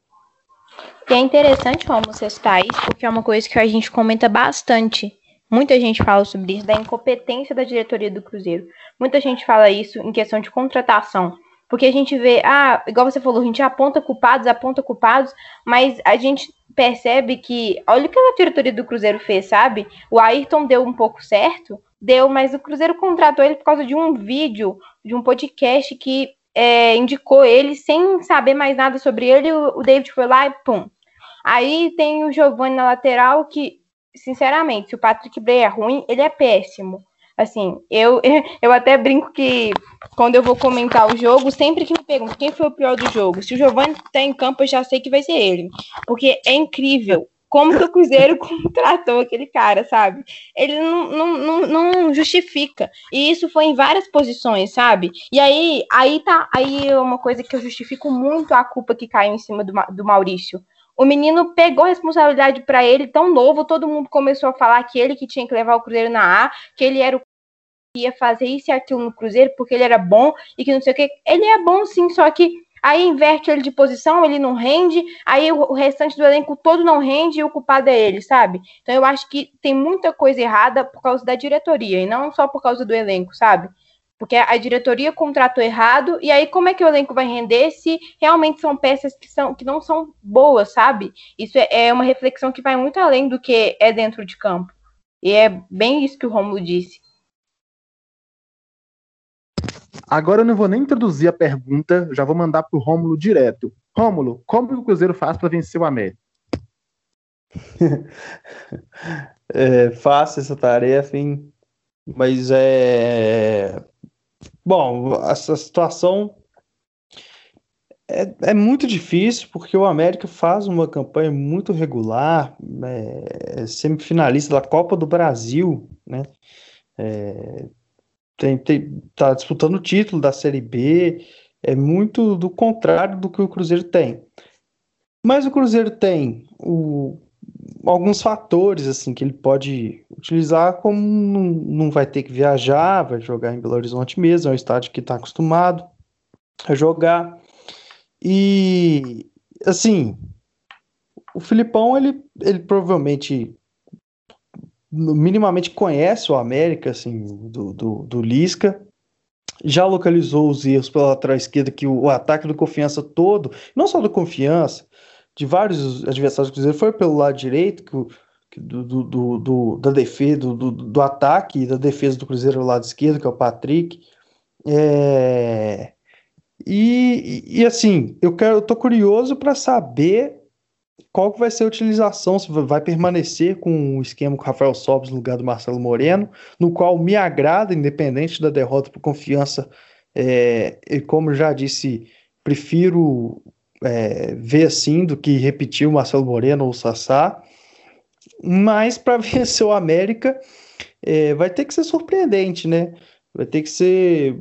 E é interessante como você está isso, porque é uma coisa que a gente comenta bastante. Muita gente fala sobre isso, da incompetência da diretoria do Cruzeiro. Muita gente fala isso em questão de contratação. Porque a gente vê, ah, igual você falou, a gente aponta culpados, aponta culpados, mas a gente percebe que, olha o que a diretoria do Cruzeiro fez, sabe? O Ayrton deu um pouco certo, deu, mas o Cruzeiro contratou ele por causa de um vídeo, de um podcast que é, indicou ele sem saber mais nada sobre ele. O, o David foi lá e pum. Aí tem o Giovanni na lateral que, sinceramente, se o Patrick Bray é ruim, ele é péssimo. Assim, eu, eu até brinco que quando eu vou comentar o jogo, sempre que me perguntam quem foi o pior do jogo, se o Giovanni tá em campo, eu já sei que vai ser ele. Porque é incrível como que o Cruzeiro contratou aquele cara, sabe? Ele não, não, não, não, justifica. E isso foi em várias posições, sabe? E aí, aí tá aí é uma coisa que eu justifico muito a culpa que caiu em cima do, do Maurício. O menino pegou a responsabilidade para ele tão novo, todo mundo começou a falar que ele que tinha que levar o Cruzeiro na A, que ele era o ia fazer isso e aquilo no Cruzeiro porque ele era bom e que não sei o que. Ele é bom sim, só que aí inverte ele de posição, ele não rende, aí o, restante do elenco todo não rende e o culpado é ele, sabe? Então eu acho que tem muita coisa errada por causa da diretoria e não só por causa do elenco, sabe? Porque a diretoria contratou errado, e aí como é que o elenco vai render se realmente são peças que, são, que não são boas, sabe? Isso é, é uma reflexão que vai muito além do que é dentro de campo. E é bem isso que o Romulo disse. Agora eu não vou nem introduzir a pergunta, já vou mandar pro Rômulo direto. Rômulo, como o Cruzeiro faz para vencer o América? é essa tarefa, hein? Mas é. Bom, essa situação é, é muito difícil porque o América faz uma campanha muito regular, é, semifinalista da Copa do Brasil, né? É, tem, tem, tá disputando o título da Série B, é muito do contrário do que o Cruzeiro tem. Mas o Cruzeiro tem o, alguns fatores assim que ele pode utilizar, como não, não vai ter que viajar, vai jogar em Belo Horizonte mesmo, é um estádio que está acostumado a jogar. E assim, o Filipão ele, ele provavelmente minimamente conhece o América, assim, do, do, do Lisca, já localizou os erros pela lateral esquerda, que o, ataque do Confiança todo, não só do Confiança, de vários adversários do Cruzeiro, foi pelo lado direito, que o, do, do, do, da defesa, do, do, do, ataque e da defesa do Cruzeiro do lado esquerdo, que é o Patrick. É... E, e, assim, eu quero, eu tô curioso para saber qual que vai ser a utilização, se vai permanecer com o esquema com o Rafael Sobis no lugar do Marcelo Moreno, no qual me agrada, independente da derrota por confiança, é, e como já disse, prefiro é, ver assim do que repetir o Marcelo Moreno ou o Sassá, mas para vencer o América é, vai ter que ser surpreendente, né? Vai ter que ser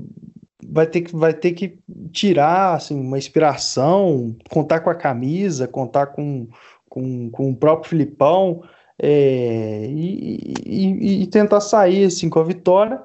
vai ter que, vai ter que tirar assim, uma inspiração, contar com a camisa, contar com, com, com o próprio Filipão é, e, e, e, tentar sair assim, com a vitória.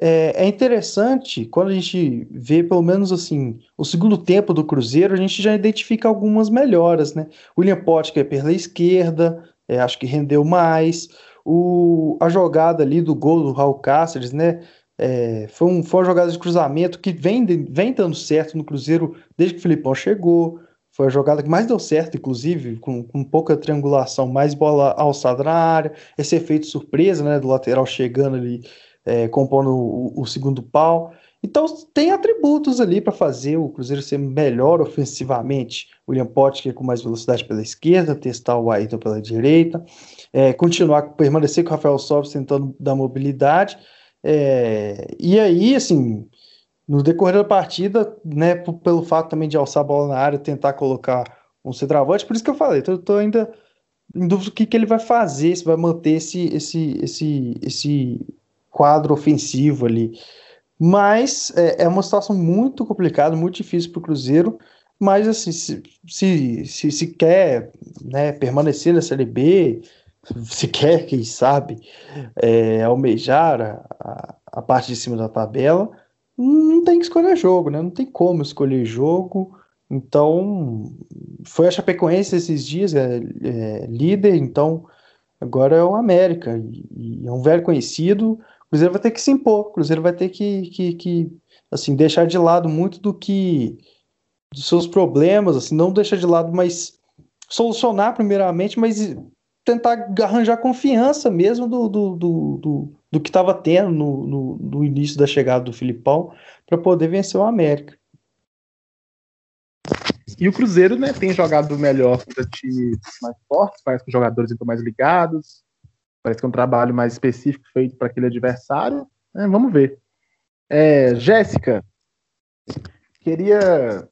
É, é, interessante quando a gente vê pelo menos assim o segundo tempo do Cruzeiro, a gente já identifica algumas melhoras, né? William Potker pela esquerda, é, acho que rendeu mais. O, a jogada ali do gol do Raul Cáceres, né? É, foi, um, foi uma jogada de cruzamento que vem, vem dando certo no Cruzeiro desde que o Filipão chegou. Foi a jogada que mais deu certo, inclusive, com, com pouca triangulação, mais bola alçada na área, esse efeito surpresa, né, do lateral chegando ali, é, compondo o, o, segundo pau. Então, tem atributos ali para fazer o Cruzeiro ser melhor ofensivamente. William Potker com mais velocidade pela esquerda, testar o Ayrton pela direita, é, continuar, permanecer com o Rafael Sobres tentando dar mobilidade é, e aí, assim, no decorrer da partida, né, pelo fato também de alçar a bola na área, tentar colocar um centroavante, por isso que eu falei, tô, tô ainda em dúvida do que, que ele vai fazer, se vai manter esse, esse, esse, esse quadro ofensivo ali. Mas é, é uma situação muito complicada, muito difícil para o Cruzeiro. Mas assim, se, se, se, se quer né, permanecer na Série B, se quer, quem sabe, é, almejar a, a, parte de cima da tabela, não tem que escolher jogo, né? Não tem como escolher jogo. Então, foi a Chapecoense esses dias, é, é líder, então agora é o América, e, e, é um velho conhecido. O Cruzeiro vai ter que se impor, o Cruzeiro vai ter que, que, que assim, deixar de lado muito do que dos seus problemas, assim, não deixar de lado, mas solucionar primeiramente, mas tentar arranjar confiança mesmo do, do, do, do, do que estava tendo no, no, no, início da chegada do Filipão para poder vencer o América. E o Cruzeiro né, tem jogado melhor contra times mais fortes, parece que os jogadores estão mais ligados, parece que é um trabalho mais específico feito para aquele adversário. É, vamos ver. É, Jéssica, queria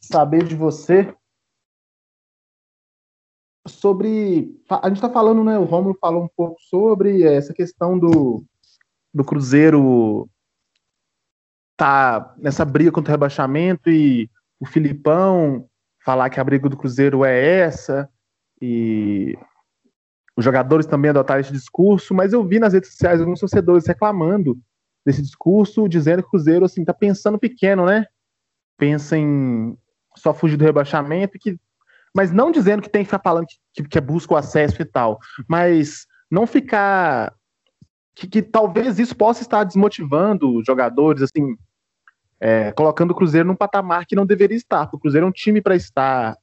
saber de você sobre. A gente está falando, né? O Romulo falou um pouco sobre essa questão do, do Cruzeiro tá nessa briga contra o rebaixamento e o Filipão falar que a briga do Cruzeiro é essa e os jogadores também adotaram esse discurso, mas eu vi nas redes sociais alguns torcedores reclamando desse discurso, dizendo que o Cruzeiro assim tá pensando pequeno, né? Pensa em só fugir do rebaixamento, que, mas não dizendo que tem que ficar falando que, que, que busca o acesso e tal, mas não ficar que, que, talvez isso possa estar desmotivando os jogadores, assim, é, colocando o Cruzeiro num patamar que não deveria estar. O Cruzeiro é um time para estar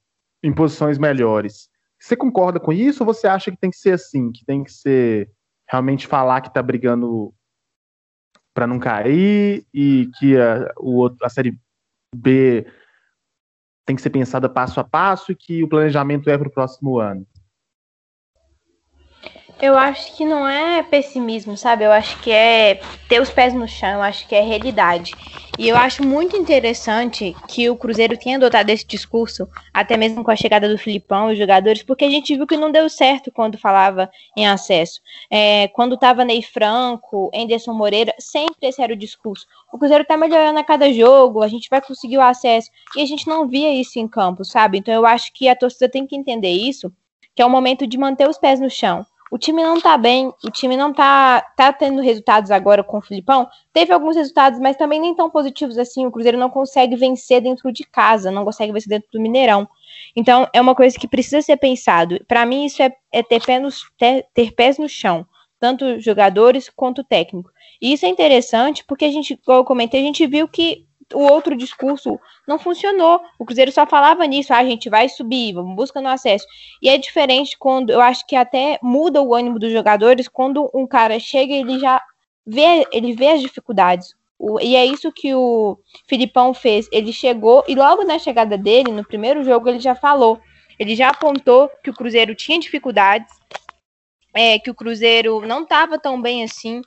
em posições melhores. Você concorda com isso ou você acha que tem que ser assim, que tem que ser realmente falar que está brigando para não cair e que a, o outro, a série B tem que ser pensada passo a passo e que o planejamento é para o próximo ano? Eu acho que não é pessimismo, sabe? Eu acho que é ter os pés no chão, eu acho que é realidade. E eu acho muito interessante que o Cruzeiro tenha adotado esse discurso, até mesmo com a chegada do Filipão e os jogadores, porque a gente viu que não deu certo quando falava em acesso. É, quando estava Ney Franco, Enderson Moreira, sempre esse era o discurso. O Cruzeiro está melhorando a cada jogo, a gente vai conseguir o acesso. E a gente não via isso em campo, sabe? Então eu acho que a torcida tem que entender isso, que é o momento de manter os pés no chão o time não tá bem, o time não tá, tá tendo resultados agora com o Filipão. Teve alguns resultados, mas também nem tão positivos assim. O Cruzeiro não consegue vencer dentro de casa, não consegue vencer dentro do Mineirão. Então, é uma coisa que precisa ser pensado. Para mim, isso é, é ter, pé nos, ter, ter pés no chão, tanto jogadores quanto técnico. E isso é interessante porque a gente, como eu comentei, a gente viu que o outro discurso não funcionou. O Cruzeiro só falava nisso, ah, a gente vai subir, vamos buscando acesso. E é diferente quando eu acho que até muda o ânimo dos jogadores quando um cara chega e ele já vê, ele vê as dificuldades. O, e é isso que o Filipão fez. Ele chegou e logo na chegada dele, no primeiro jogo, ele já falou. Ele já apontou que o Cruzeiro tinha dificuldades, é, que o Cruzeiro não estava tão bem assim,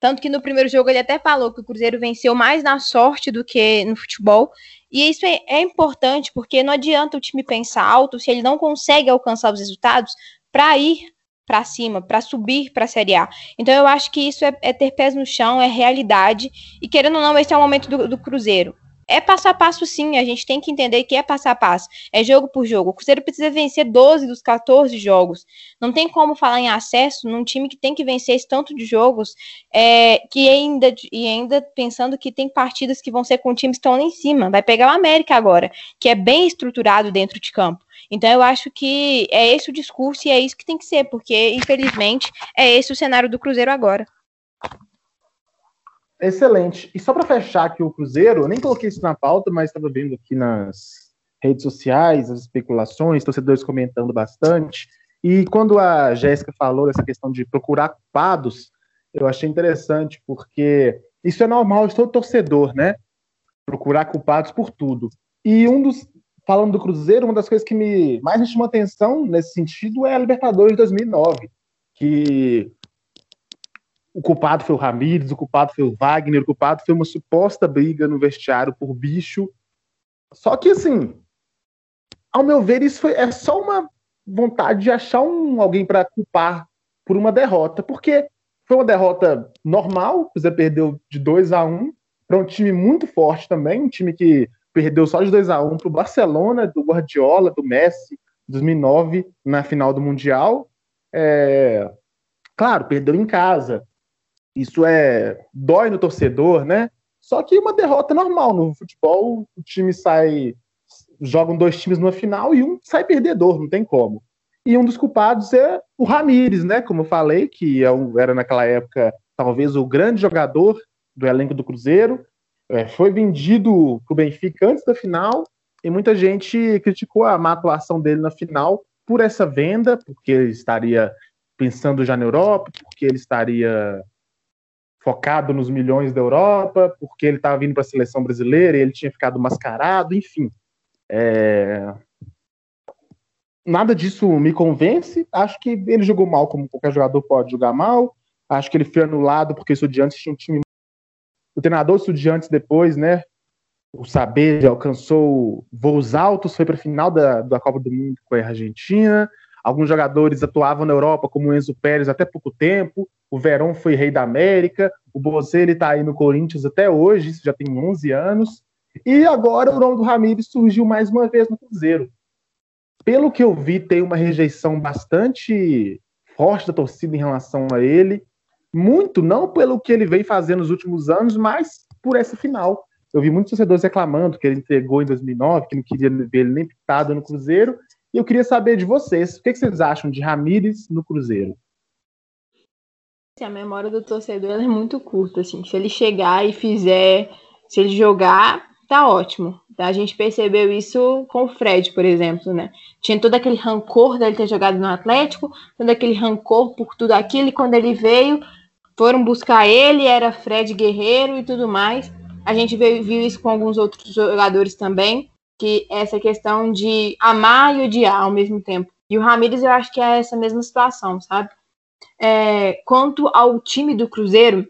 tanto que no primeiro jogo ele até falou que o Cruzeiro venceu mais na sorte do que no futebol. E isso é, é importante, porque não adianta o time pensar alto se ele não consegue alcançar os resultados para ir para cima, para subir para a Série A. Então eu acho que isso é, é, ter pés no chão, é realidade. E querendo ou não, esse é o momento do, do Cruzeiro. É passo a passo, sim. A gente tem que entender que é passo a passo. É jogo por jogo. O Cruzeiro precisa vencer 12 dos 14 jogos. Não tem como falar em acesso num time que tem que vencer esse tanto de jogos. É, que ainda, e ainda pensando que tem partidas que vão ser com times que estão lá em cima. Vai pegar o América agora, que é bem estruturado dentro de campo. Então eu acho que é esse o discurso e é isso que tem que ser, porque infelizmente é esse o cenário do Cruzeiro agora. Excelente. E só para fechar aqui o Cruzeiro, eu nem coloquei isso na pauta, mas estava vendo aqui nas redes sociais as especulações, torcedores comentando bastante. E quando a Jéssica falou dessa questão de procurar culpados, eu achei interessante, porque isso é normal de todo torcedor, né? Procurar culpados por tudo. E um dos. Falando do Cruzeiro, uma das coisas que me mais me chamou atenção nesse sentido é a Libertadores de 2009, que o culpado foi o Ramires, o culpado foi o Wagner, o culpado foi uma suposta briga no vestiário por bicho. Só que, assim, ao meu ver, isso foi, é só uma vontade de achar um, alguém para culpar por uma derrota, porque foi uma derrota normal, o Cruzeiro perdeu de 2 a 1 para um time muito forte também, um time que perdeu só de 2 a 1 para o Barcelona, do Guardiola, do Messi, 2009, na final do Mundial. É... Claro, perdeu em casa, isso é dói no torcedor, né? Só que uma derrota normal no futebol, o time sai jogam dois times numa final e um sai perdedor, não tem como. E um dos culpados é o Ramires, né? Como eu falei, que é era naquela época talvez o grande jogador do elenco do Cruzeiro, é, foi vendido para o Benfica antes da final e muita gente criticou a má atuação dele na final por essa venda, porque ele estaria pensando já na Europa, porque ele estaria focado nos milhões da Europa, porque ele estava vindo para a seleção brasileira e ele tinha ficado mascarado, enfim. É... Nada disso me convence. Acho que ele jogou mal, como qualquer jogador pode jogar mal. Acho que ele foi anulado porque o Estudiantes tinha um time. O treinador Estudiantes depois, né? O Saber alcançou voos altos, foi para a final da, da Copa do Mundo com a Argentina. Alguns jogadores atuavam na Europa, como o Enzo Pérez, até pouco tempo. O Verón foi rei da América. O Bozelli está aí no Corinthians até hoje, isso já tem 11 anos. E agora o nome do Ramires surgiu mais uma vez no Cruzeiro. Pelo que eu vi, tem uma rejeição bastante forte da torcida em relação a ele. Muito, não pelo que ele vem fazendo nos últimos anos, mas por essa final. Eu vi muitos torcedores reclamando que ele entregou em 2009, que não queria ver ele nem pitado no Cruzeiro. E eu queria saber de vocês, o que vocês acham de Ramires no Cruzeiro? A memória do torcedor é muito curta, assim. Se ele chegar e fizer, se ele jogar, tá ótimo. A gente percebeu isso com o Fred, por exemplo, né? Tinha todo aquele rancor dele ter jogado no Atlético, todo aquele rancor por tudo aquilo, e quando ele veio, foram buscar ele, era Fred Guerreiro e tudo mais. A gente viu isso com alguns outros jogadores também, que essa questão de amar e odiar ao mesmo tempo. E o Ramires, eu acho que é essa mesma situação, sabe? É, quanto ao time do Cruzeiro,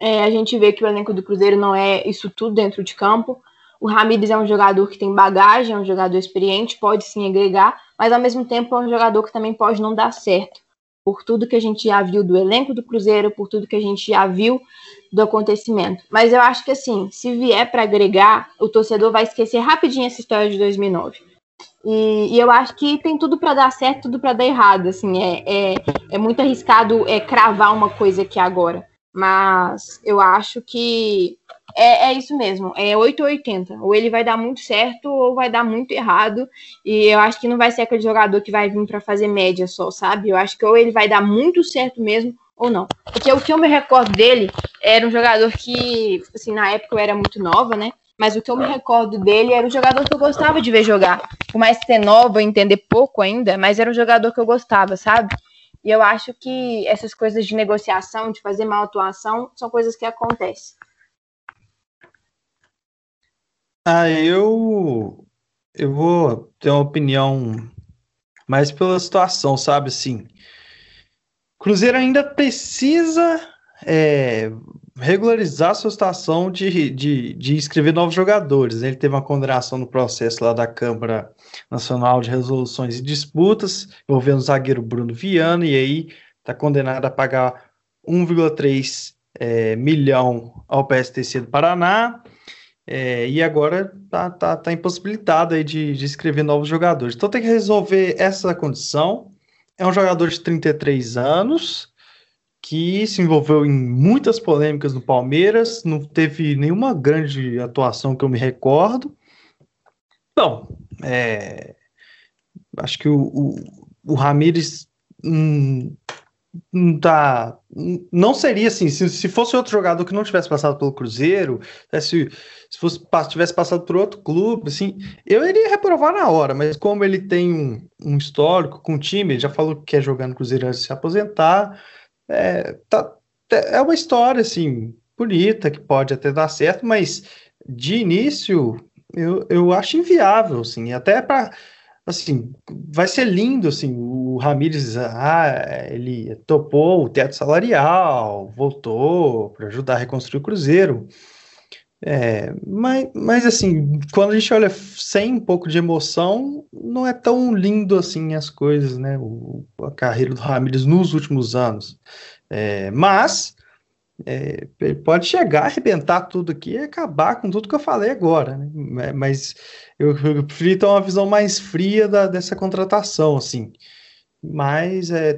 é, a gente vê que o elenco do Cruzeiro não é isso tudo dentro de campo. O Ramires é um jogador que tem bagagem, é um jogador experiente, pode sim agregar, mas ao mesmo tempo é um jogador que também pode não dar certo. Por tudo que a gente já viu do elenco do Cruzeiro, por tudo que a gente já viu do acontecimento. Mas eu acho que assim, se vier para agregar, o torcedor vai esquecer rapidinho essa história de 2009. E, e, eu acho que tem tudo para dar certo, tudo para dar errado. Assim, é, é, é muito arriscado é, cravar uma coisa aqui agora. Mas eu acho que é, é isso mesmo, é 8 ou 80. Ou ele vai dar muito certo ou vai dar muito errado. E eu acho que não vai ser aquele jogador que vai vir para fazer média só, sabe? Eu acho que ou ele vai dar muito certo mesmo ou não. Porque o que eu me recordo dele era um jogador que, assim, na época eu era muito nova, né? Mas o que eu me recordo dele era um jogador que eu gostava de ver jogar. Por mais ser nova, entender pouco ainda, mas era um jogador que eu gostava, sabe? E eu acho que essas coisas de negociação, de fazer mal atuação, são coisas que acontecem. Ah, eu eu vou ter uma opinião mais pela situação, sabe? Assim, Cruzeiro ainda precisa é, regularizar a sua situação de, de, de inscrever novos jogadores. Ele teve uma condenação no processo lá da Câmara Nacional de Resoluções e Disputas, envolvendo o zagueiro Bruno Viana, e aí está condenado a pagar 1,3 é, milhão ao PSTC do Paraná, é, e agora está tá, tá impossibilitado aí de, de inscrever novos jogadores. Então tem que resolver essa condição. É um jogador de 33 anos, que se envolveu em muitas polêmicas no Palmeiras, não teve nenhuma grande atuação que eu me recordo. Bom, é, acho que o, o, o Ramires hum, não tá. Não seria assim, se, se fosse outro jogador que não tivesse passado pelo Cruzeiro, né, se, se fosse, tivesse passado por outro clube, assim, eu iria reprovar na hora, mas como ele tem um, um histórico com o time, ele já falou que quer jogar no Cruzeiro antes de se aposentar, é, tá, é uma história assim bonita que pode até dar certo, mas de início eu, eu acho inviável, assim, até para assim, vai ser lindo, assim, o Ramires, ah, ele topou o teto salarial, voltou para ajudar a reconstruir o Cruzeiro, é, mas, mas assim, quando a gente olha sem um pouco de emoção, não é tão lindo assim as coisas, né? O, a carreira do Ramires nos últimos anos. É, mas é, ele pode chegar, arrebentar tudo aqui e acabar com tudo que eu falei agora, né? Mas eu, eu preferi ter uma visão mais fria da, dessa contratação, assim. Mas é,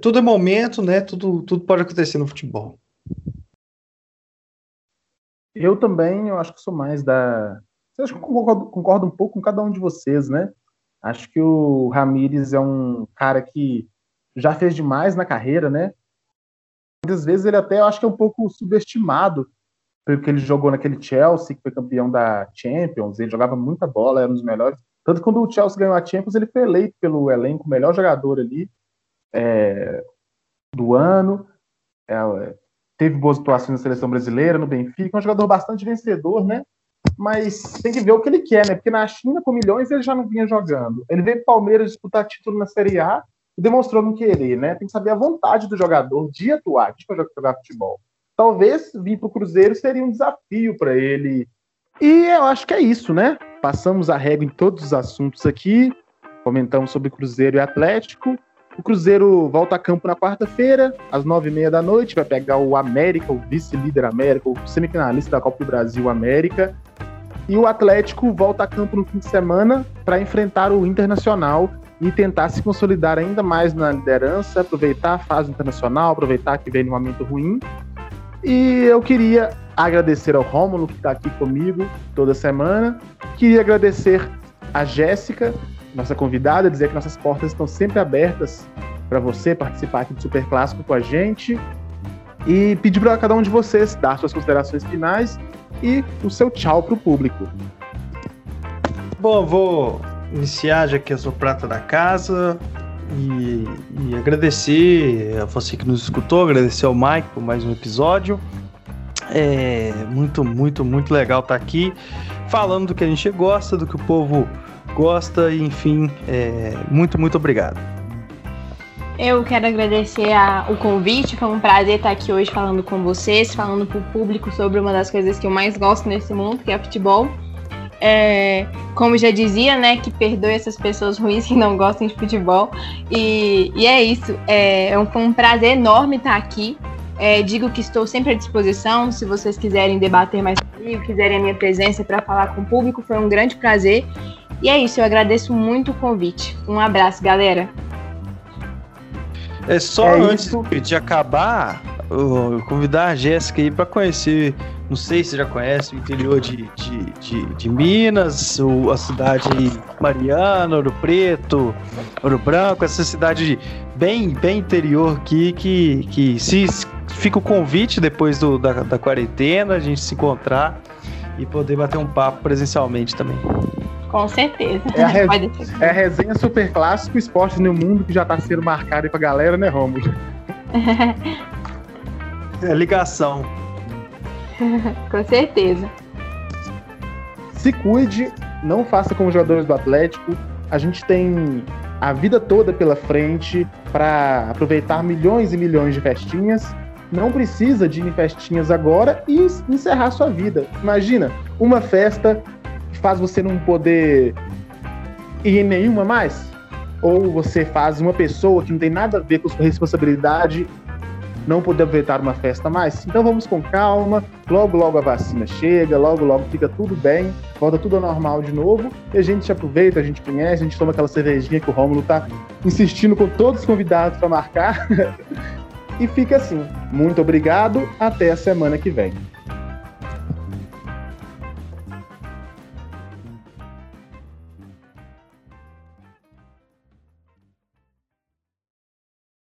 tudo é momento, né? Tudo, tudo pode acontecer no futebol. Eu também, eu acho que sou mais da. Eu acho que concordo, concordo um pouco com cada um de vocês, né? Acho que o Ramires é um cara que já fez demais na carreira, né? Muitas vezes ele até, eu acho que é um pouco subestimado, porque ele jogou naquele Chelsea, que foi campeão da Champions, ele jogava muita bola, era um dos melhores. Tanto que quando o Chelsea ganhou a Champions, ele foi eleito pelo elenco melhor jogador ali é, do ano. É, teve boas atuações na seleção brasileira, no Benfica, é um jogador bastante vencedor, né? Mas tem que ver o que ele quer, né? Porque na China, com milhões, ele já não vinha jogando. Ele veio para o Palmeiras disputar título na Série A e demonstrou não querer, né? Tem que saber a vontade do jogador de atuar, de jogar futebol. Talvez vir para o Cruzeiro seria um desafio para ele. E eu acho que é isso, né? Passamos a régua em todos os assuntos aqui. comentamos sobre Cruzeiro e Atlético. O Cruzeiro volta a campo na quarta-feira, às nove e meia da noite, vai pegar o América, o vice-líder América, o semifinalista da Copa do Brasil América. E o Atlético volta a campo no fim de semana para enfrentar o Internacional e tentar se consolidar ainda mais na liderança, aproveitar a fase internacional, aproveitar que vem num momento ruim. E eu queria agradecer ao Rômulo, que está aqui comigo toda semana. Queria agradecer a Jéssica, nossa convidada, dizer que nossas portas estão sempre abertas para você participar aqui do Super Clássico com a gente. E pedir para cada um de vocês dar suas considerações finais e o seu tchau para o público. Bom, vou iniciar, já que eu sou prata da casa, e, e, agradecer a você que nos escutou, agradecer ao Mike por mais um episódio. É muito, muito, muito legal estar aqui falando do que a gente gosta, do que o povo gosta, e enfim, é, muito, muito obrigado. Eu quero agradecer a, o convite, foi um prazer estar aqui hoje falando com vocês, falando para o público sobre uma das coisas que eu mais gosto nesse mundo, que é futebol. É, como já dizia, né, que perdoe essas pessoas ruins que não gostam de futebol. E, e é isso. É, é foi um prazer enorme estar aqui. É, digo que estou sempre à disposição. Se vocês quiserem debater mais comigo, quiserem a minha presença para falar com o público, foi um grande prazer. E é isso, eu agradeço muito o convite. Um abraço, galera. É só é antes isso. de acabar, eu convidar a Jéssica aí para conhecer, não sei se já conhece o interior de, de, de, de Minas, o, a cidade Mariana, Ouro Preto, Ouro Branco, essa cidade bem, bem interior aqui, que, que se fica o convite depois do, da, da quarentena, a gente se encontrar e poder bater um papo presencialmente também. Com certeza. É a, é a resenha super clássico Esporte no Mundo que já está sendo marcado aí pra galera, né, Romulo? é ligação. Com certeza. Se cuide, não faça como jogadores do Atlético. A gente tem a vida toda pela frente para aproveitar milhões e milhões de festinhas. Não precisa de ir em festinhas agora e encerrar sua vida. Imagina, uma festa faz você não poder ir em nenhuma mais? Ou você faz uma pessoa que não tem nada a ver com sua responsabilidade não poder aproveitar uma festa mais? Então vamos com calma, logo logo a vacina chega, logo logo fica tudo bem, volta tudo ao normal de novo, e a gente aproveita, a gente conhece, a gente toma aquela cervejinha que o Rômulo tá insistindo com todos os convidados para marcar. e fica assim. Muito obrigado, até a semana que vem.